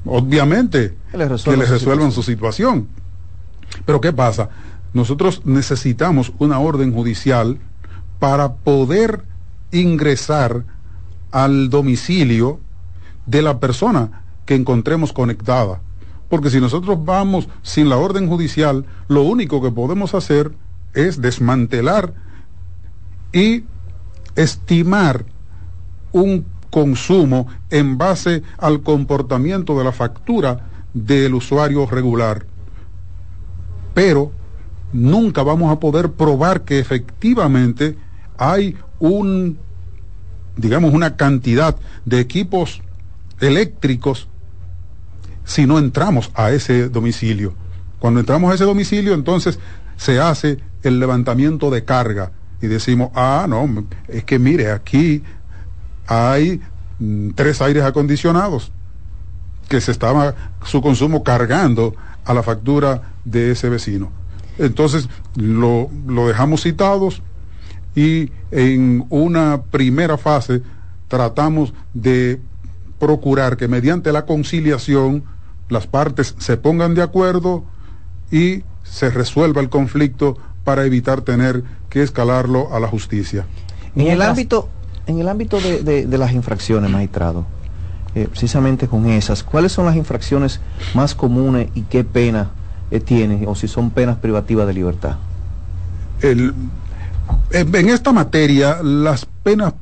obviamente, Que les que resuelvan les su resuelvan su situación. Pero ¿qué pasa? Nosotros necesitamos una orden judicial para poder ingresar al domicilio de la persona que encontremos conectada. Porque si nosotros vamos sin la orden judicial, lo único que podemos hacer es desmantelar y estimar un consumo en base al comportamiento de la factura del usuario regular. Pero nunca vamos a poder probar que efectivamente hay un, digamos, una cantidad de equipos eléctricos si no entramos a ese domicilio. Cuando entramos a ese domicilio, entonces se hace el levantamiento de carga y decimos, ah, no, es que mire, aquí hay mm, tres aires acondicionados que se estaba su consumo cargando a la factura de ese vecino. Entonces lo, lo dejamos citados y en una primera fase tratamos de procurar que mediante la conciliación las partes se pongan de acuerdo y se resuelva el conflicto para evitar tener que escalarlo a la justicia. En el ámbito, en el ámbito de, de- de las infracciones, magistrado, eh, precisamente con esas, ¿cuáles son las infracciones más comunes y qué pena eh, tienen, o si son penas privativas de libertad? El- en en esta materia, las penas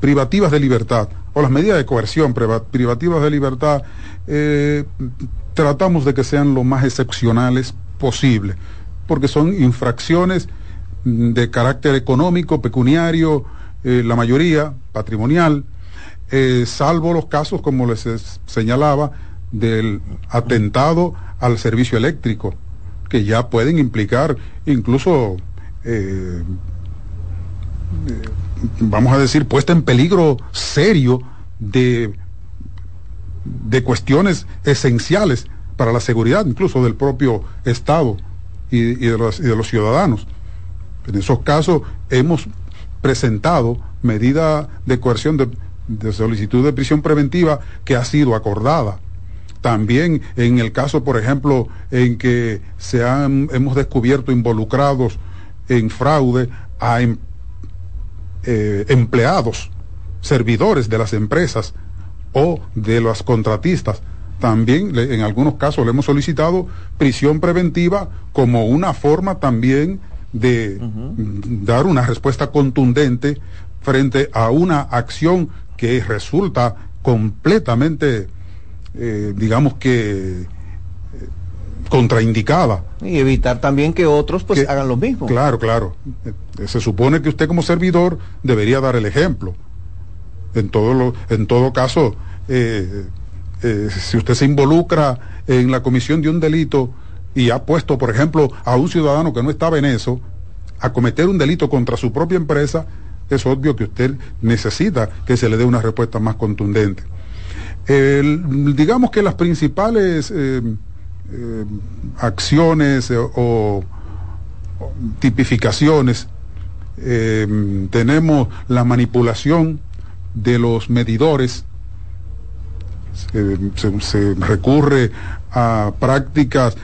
privativas de libertad o las medidas de coerción priva- privativas de libertad, eh, tratamos de que sean lo más excepcionales posible, porque son infracciones mm, de carácter económico, pecuniario, eh, la mayoría patrimonial, eh, salvo los casos, como les es- señalaba, del atentado al servicio eléctrico, que ya pueden implicar incluso, vamos a decir, puesta en peligro serio de, de cuestiones esenciales para la seguridad, incluso del propio Estado y, y de, los, y de los ciudadanos. En esos casos hemos presentado medida de coerción de, de solicitud de prisión preventiva que ha sido acordada. También en el caso, por ejemplo, en que se han, hemos descubierto involucrados en fraude a em- eh, empleados, servidores de las empresas o de los contratistas. También le- en algunos casos le hemos solicitado prisión preventiva como una forma también de dar una respuesta contundente frente a una acción que resulta completamente, eh, digamos que, contraindicada. Y evitar también que otros pues Que- hagan lo mismo. Claro, claro. Eh, Se supone que usted como servidor debería dar el ejemplo. En todo, lo, en todo caso, eh, eh, si usted se involucra en la comisión de un delito y ha puesto, por ejemplo, a un ciudadano que no estaba en eso, a cometer un delito contra su propia empresa, es obvio que usted necesita que se le dé una respuesta más contundente. El- digamos que las principales eh, eh, acciones o, o tipificaciones eh, tenemos la manipulación de los medidores se, se- se recurre a prácticas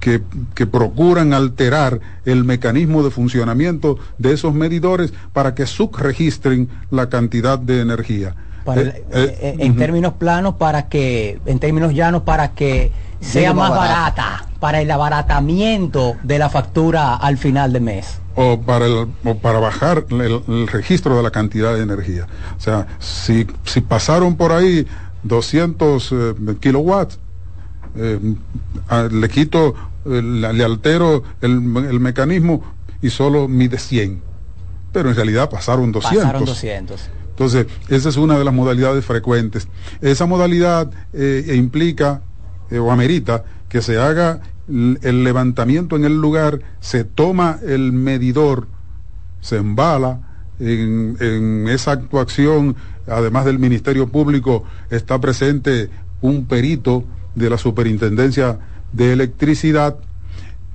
que, que procuran alterar el mecanismo de funcionamiento de esos medidores para que subregistren la cantidad de energía. Para Eh, en términos planos para que en términos llanos para que sea más barata. barata para el abaratamiento de la factura al final de mes o para, el- o para bajar el, el registro de la cantidad de energía. O sea, si, si pasaron por ahí 200 eh, kilowatts, eh, a- le quito, eh, le altero el, el mecanismo y solo mide 100. Pero en realidad pasaron 200. pasaron 200 Entonces, esa es una de las modalidades frecuentes. Esa modalidad implica eh, o amerita que se haga el levantamiento en el lugar, se toma el medidor, se embala En, esa actuación, además del Ministerio Público, está presente un perito de la Superintendencia de Electricidad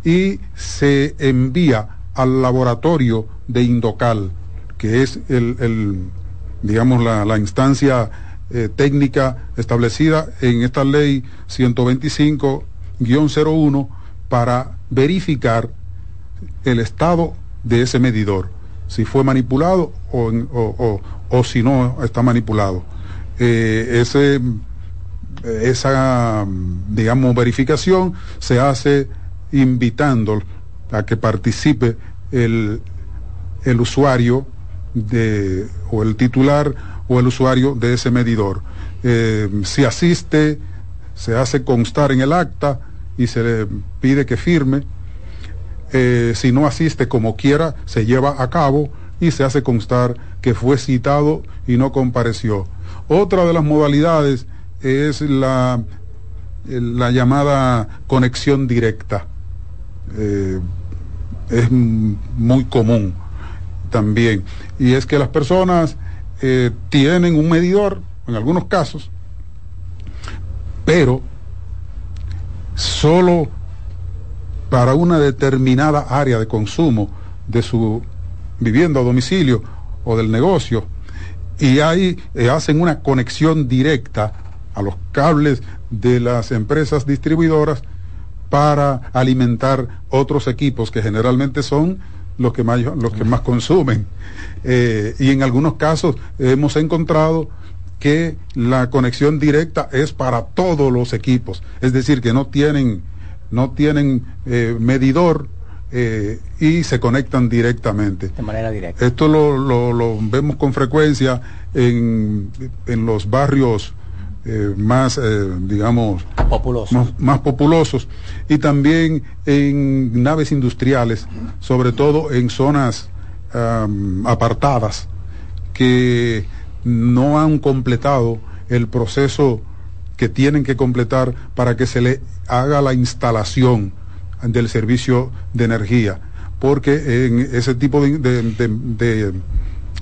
y se envía al laboratorio de Indocal, que es el, digamos, la instancia eh, técnica establecida en esta ley 125-01 para verificar el estado de ese medidor, si fue manipulado o, o- o- o si no está manipulado. Eh, ese, esa, digamos, verificación se hace invitando a que participe el, el usuario de, o el titular o el usuario de ese medidor. Eh, si asiste, se hace constar en el acta y se le pide que firme. Eh, si no asiste como quiera, se lleva a cabo y se hace constar que fue citado y no compareció. Otra de las modalidades es la, la llamada conexión directa. Eh, es muy común también. Y es que las personas eh, tienen un medidor, en algunos casos, pero solo para una determinada área de consumo de su vivienda o domicilio o del negocio y ahí eh, hacen una conexión directa a los cables de las empresas distribuidoras para alimentar otros equipos que generalmente son los que más, los que más consumen. Eh, y en algunos casos hemos encontrado que la conexión directa es para todos los equipos, es decir, que no tienen, no tienen eh, medidor eh, y se conectan directamente. De manera directa. Esto lo, lo- lo vemos con frecuencia en, en los barrios eh, más, eh, digamos, más, más populosos. Y también en naves industriales, sobre todo en zonas apartadas que no han completado el proceso que tienen que completar para que se le haga la instalación del servicio de energía, porque en ese tipo de, de- de- de,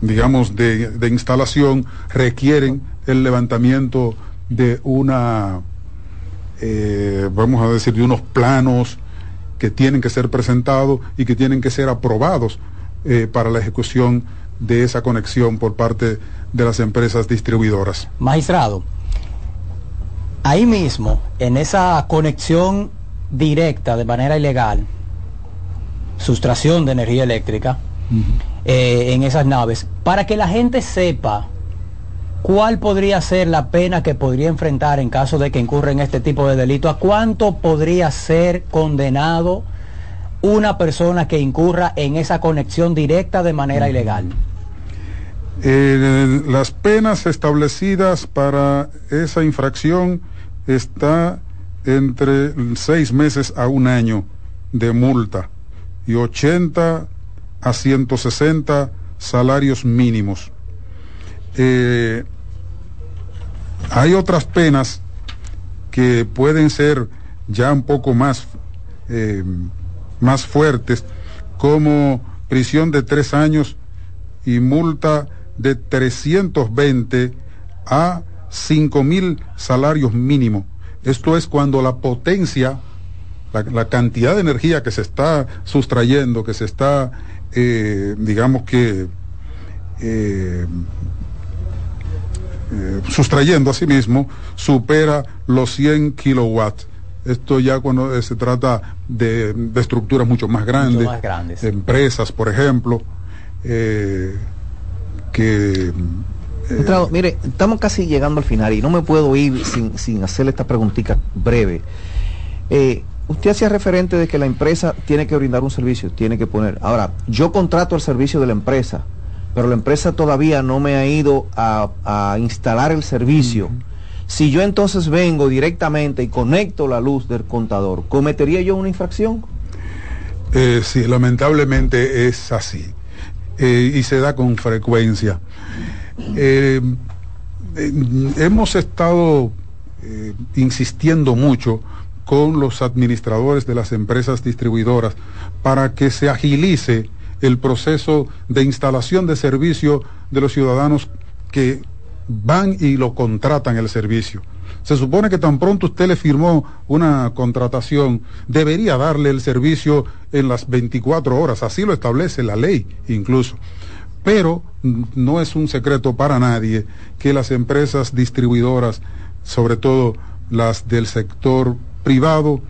digamos, de instalación requieren el levantamiento de una, eh, vamos a decir, de unos planos que tienen que ser presentados y que tienen que ser aprobados eh, para la ejecución de esa conexión por parte de las empresas distribuidoras. Magistrado, ahí mismo, en esa conexión directa de manera ilegal, sustracción de energía eléctrica eh, en esas naves, para que la gente sepa cuál podría ser la pena que podría enfrentar en caso de que incurra en este tipo de delito, a cuánto podría ser condenado una persona que incurra en esa conexión directa de manera ilegal. Eh, las penas establecidas para esa infracción está entre seis meses a un año de multa y 80 a 160 salarios mínimos. Eh, hay otras penas que pueden ser ya un poco más, eh, más fuertes, como prisión de tres años y multa de 320 a 5 mil salarios mínimos. Esto es cuando la potencia, la, cantidad de energía que se está sustrayendo, que se está, eh, digamos que, eh, sustrayendo a sí mismo, supera los 100 kilowatts. Esto ya cuando eh, se trata de, de estructuras mucho más grandes, más grandes. empresas, por ejemplo, eh, que... eh, mire, estamos casi llegando al final y no me puedo ir sin, sin hacerle esta preguntita breve. Eh, usted hacía referente de que la empresa tiene que brindar un servicio, tiene que poner. Ahora, yo contrato el servicio de la empresa, pero la empresa todavía no me ha ido a, a instalar el servicio. Si yo entonces vengo directamente y conecto la luz del contador, ¿cometería yo una infracción? Eh, sí, lamentablemente es así. Eh, y se da con frecuencia. Eh, hemos estado insistiendo mucho con los administradores de las empresas distribuidoras para que se agilice el proceso de instalación de servicio de los ciudadanos que van y lo contratan el servicio. Se supone que tan pronto usted le firmó una contratación, debería darle el servicio en las 24 horas, así lo establece la ley incluso. Pero no es un secreto para nadie que las empresas distribuidoras, sobre todo las del sector privado,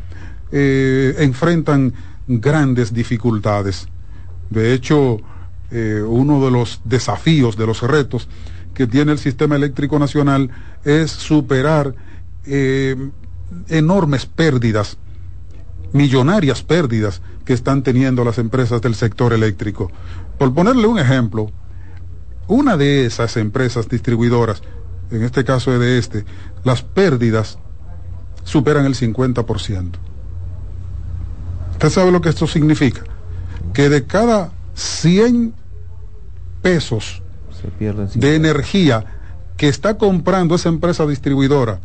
eh, enfrentan grandes dificultades. De hecho, eh, uno de los desafíos, de los retos que tiene el sistema eléctrico nacional es superar eh, enormes pérdidas, millonarias pérdidas que están teniendo las empresas del sector eléctrico. Por ponerle un ejemplo, una de esas empresas distribuidoras, en este caso de este, las pérdidas superan el 50%. ¿Usted sabe lo que esto significa? Que de cada 100 pesos de energía que está comprando esa empresa distribuidora,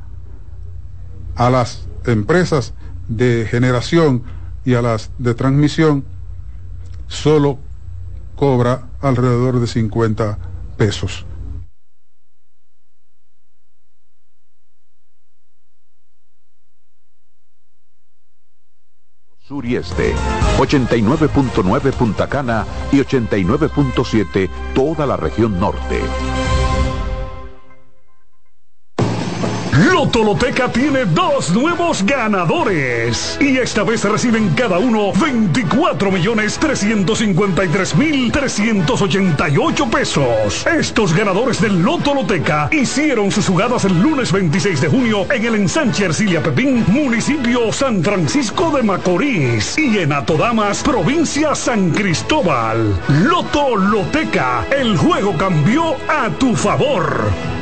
a las empresas de generación y a las de transmisión solo cobra alrededor de 50 pesos. Sur y Este, 89.9 Punta Cana y 89.7 toda la región norte. Lotoloteca tiene dos nuevos ganadores. Y esta vez reciben cada uno 24 millones 353 mil 388 pesos. Estos ganadores del Lotoloteca hicieron sus jugadas el lunes 26 de junio en el ensanche Ercilia Pepín, municipio San Francisco de Macorís. Y en Atodamas, provincia San Cristóbal. Lotoloteca, el juego cambió a tu favor.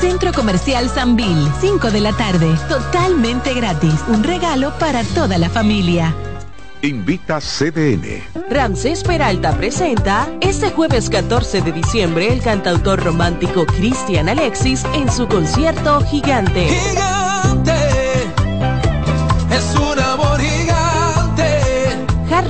Centro Comercial Sanvil, 5 de la tarde, totalmente gratis. Un regalo para toda la familia. Invita CDN. Ramsés Peralta presenta este jueves 14 de diciembre el cantautor romántico Cristian Alexis en su concierto Gigante. Es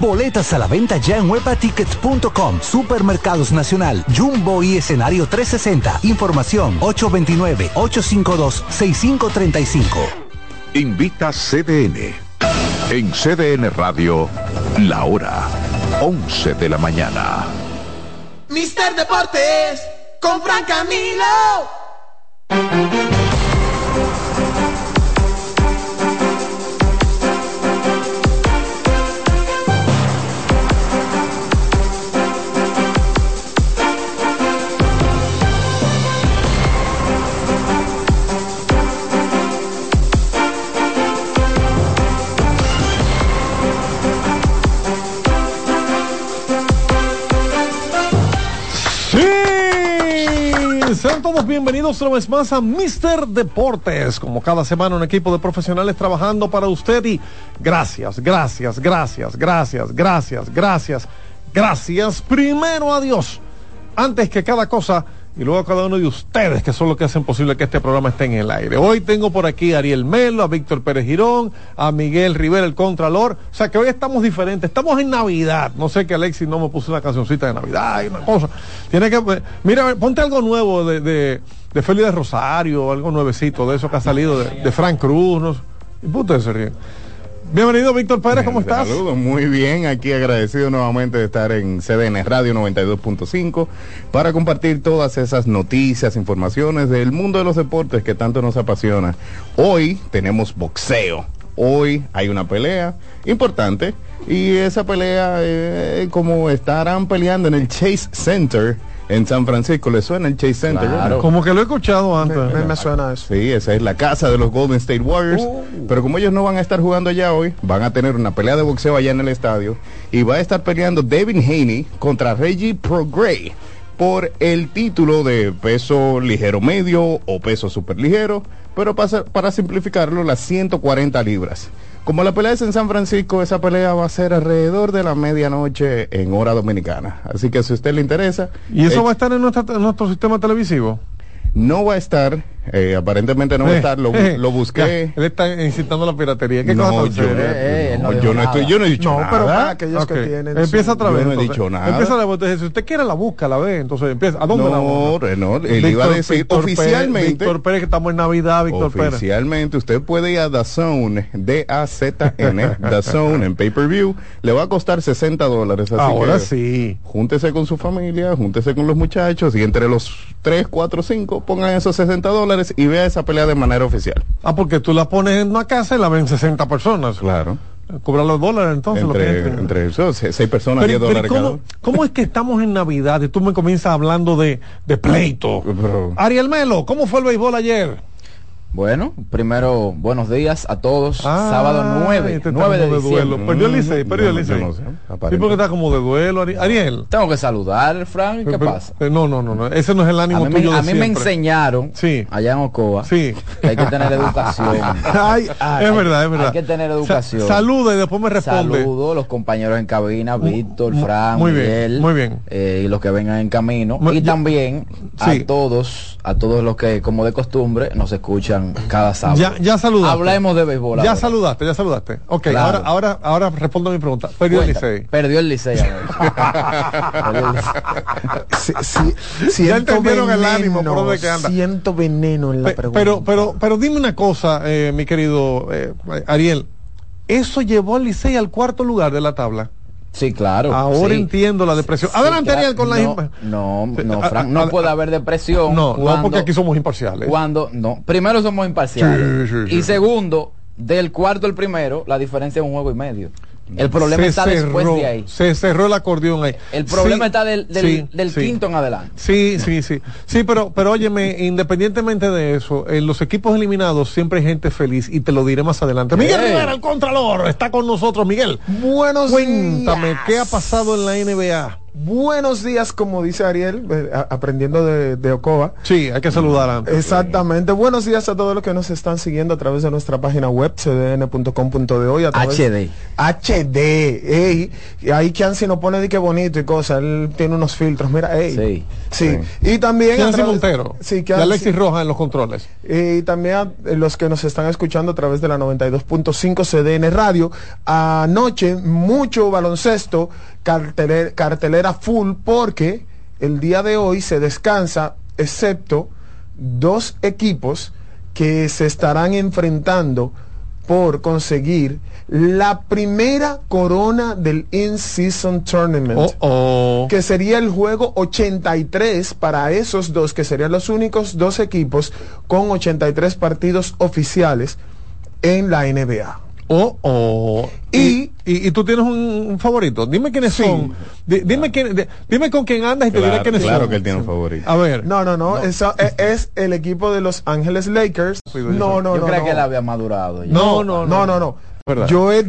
Boletas a la venta ya en webatickets.com, Supermercados Nacional, Jumbo y escenario 360. Información 829-852-6535. Invita CDN. En CDN Radio, la hora 11 de la mañana. Mister Deportes con Fran Camilo. Todos bienvenidos una vez más a Mister Deportes. Como cada semana un equipo de profesionales trabajando para usted y gracias, gracias, gracias, gracias, gracias, gracias, gracias. Primero a Dios, antes que cada cosa y luego a cada uno de ustedes que son los que hacen posible que este programa esté en el aire. Hoy tengo por aquí a Ariel Melo, a Víctor Pérez Girón, a Miguel Rivera, el Contralor. O sea que hoy estamos diferentes, estamos en Navidad. No sé que Alexis no me puso una cancioncita de Navidad y una cosa. Tiene que, eh, mira, ponte algo nuevo de, de, Félix Rosario, algo nuevecito de eso que ha salido de, Frank Cruz. No. Y puta se ríen. Bienvenido, Víctor Pérez, ¿cómo estás? Saludos, muy bien. Aquí agradecido nuevamente de estar en CDN Radio 92.5 para compartir todas esas noticias, informaciones del mundo de los deportes que tanto nos apasiona. Hoy tenemos boxeo. Hoy hay una pelea importante y esa pelea, eh, como estarán peleando en el Chase Center en San Francisco, ¿le suena el Chase Center? Claro. Como que lo he escuchado antes. Me, me suena eso. Sí, esa es la casa de los Golden State Warriors. Pero como ellos no van a estar jugando allá hoy, van a tener una pelea de boxeo allá en el estadio. Y va a estar peleando Devin Haney contra Reggie Progray por el título de peso ligero medio o peso super ligero. Pero para, para simplificarlo, las 140 libras. Como la pelea es en San Francisco, esa pelea va a ser alrededor de la medianoche en hora dominicana. Así que si a usted le interesa. ¿Y eso eh, va a estar en, nuestra, en nuestro sistema televisivo? No va a estar, eh, aparentemente no va a estar, lo, lo busqué. Él está incitando la piratería. ¿Qué No, cosa yo, eh, no, yo no estoy, yo no he dicho No, nada. pero para aquellos que tienen Empieza otra Yo vez. no he entonces. dicho nada. Empieza la entonces, Si usted quiere la busca, la ve. Entonces empieza. ¿A dónde la No, busca? no, él iba a decir Víctor Pérez, oficialmente. Víctor Pérez, que estamos en Navidad, Víctor Pérez. Oficialmente, usted puede ir a The Zone, D-A-Z-N, The Zone, en pay-per-view. Le va a costar 60 dólares. así Ahora que sí. Júntese con su familia, júntese con los muchachos y entre los 3, 4, 5 pongan esos 60 dólares y vea esa pelea de manera oficial. Ah, porque tú la pones en una casa y la ven 60 personas. Claro. Cobrar los dólares entonces. Entre, clientes. entre esos, 6 personas, Pero- 10 pero dólares cada ¿cómo, uno. cómo es que estamos en Navidad y tú me comienzas hablando de, de pleito? Pero- Ariel Melo, ¿cómo fue el béisbol ayer? Bueno, primero, buenos días a todos. Ah, Sábado 9, este está 9 de diciembre. duelo. Perdió el Licey, perdió el Licey. no sé, Sí, aparente. porque está como de duelo, Ari- Ariel. Tengo que saludar, Frank. ¿Qué Pero- pasa? no, no, no, no, ese no es el A ánimo mí, me, de a mí me enseñaron Sí. allá en Ocoa Sí. que hay que tener educación. Ay, es verdad, es verdad. Hay que tener educación. Sa- saluda y después me responde. Saludo los compañeros en cabina, Víctor, mu- Fran, muy bien, Miguel, muy bien. eh, y los que vengan en camino. Y yo- también Sí. a todos, a todos los que, como de costumbre, nos escuchan cada sábado. Ya, ya saludaste. Hablemos de béisbol. Ya ahora. saludaste, ya saludaste. Ok, Claro. ahora, ahora, ahora respondo a mi pregunta. Perdió el Licey. Perdió el Licey. el Licey. ya Siento entendieron el veneno, ánimo por donde que anda. Siento veneno en la Pe- pregunta. Pero, pero, pero dime una cosa, eh, mi querido eh, Ariel. ¿Eso llevó al Licey al cuarto lugar de la tabla? Sí, claro. Ahora sí. entiendo la depresión. Sí, Adelante, claro. Con la no, no, no, Frank, no puede haber depresión. No, no, porque aquí somos imparciales. Cuando, no, primero somos imparciales. Sí. y segundo, del cuarto al primero, la diferencia es un juego y medio. El problema Se está después cerró, de ahí. Se cerró el acordeón ahí. El problema Sí, está del, del, sí, del sí. quinto en adelante. Sí, sí, sí. Sí, pero, pero óyeme, independientemente de eso, en los equipos eliminados siempre hay gente feliz y te lo diré más adelante. Miguel. Rivera, el Contralor, está con nosotros. Miguel, Buenos cuéntame, días. ¿qué ha pasado en la NBA? Buenos días, como dice Ariel, eh, aprendiendo de, de Ocoa. Sí, hay que saludar antes. Exactamente. Buenos días a todos los que nos están siguiendo a través de nuestra página web, cdn.com.de. y a través- HD. HD. Ey, y ahí Kianci nos pone de que bonito y cosas. Él tiene unos filtros. Mira, ey. Sí. Sí. Y también. a Kianci Montero Sí, Kianci- Alexis Rojas en los controles. y también a los que nos están escuchando a través de la 92.5 CDN Radio. Anoche, mucho baloncesto, cartelera, cartelera full, porque el día de hoy se descansa, excepto dos equipos que se estarán enfrentando por conseguir la primera corona del In-Season Tournament Oh, oh. que sería el juego 83 para esos dos, que serían los únicos dos equipos con 83 partidos oficiales en la NBA. Oh, oh. Y, y, y tú tienes un, un favorito. Dime quiénes Sí. son. Di- dime, quién, di- dime con quién andas y te diré Claro, quiénes claro son. que él tiene un favorito. A ver. No, no, no, esa- e- es, el equipo de Los Ángeles Lakers. No, no, Yo no. creo no. que él había madurado. ya. No, no, no, no, no. Verdad. Yo he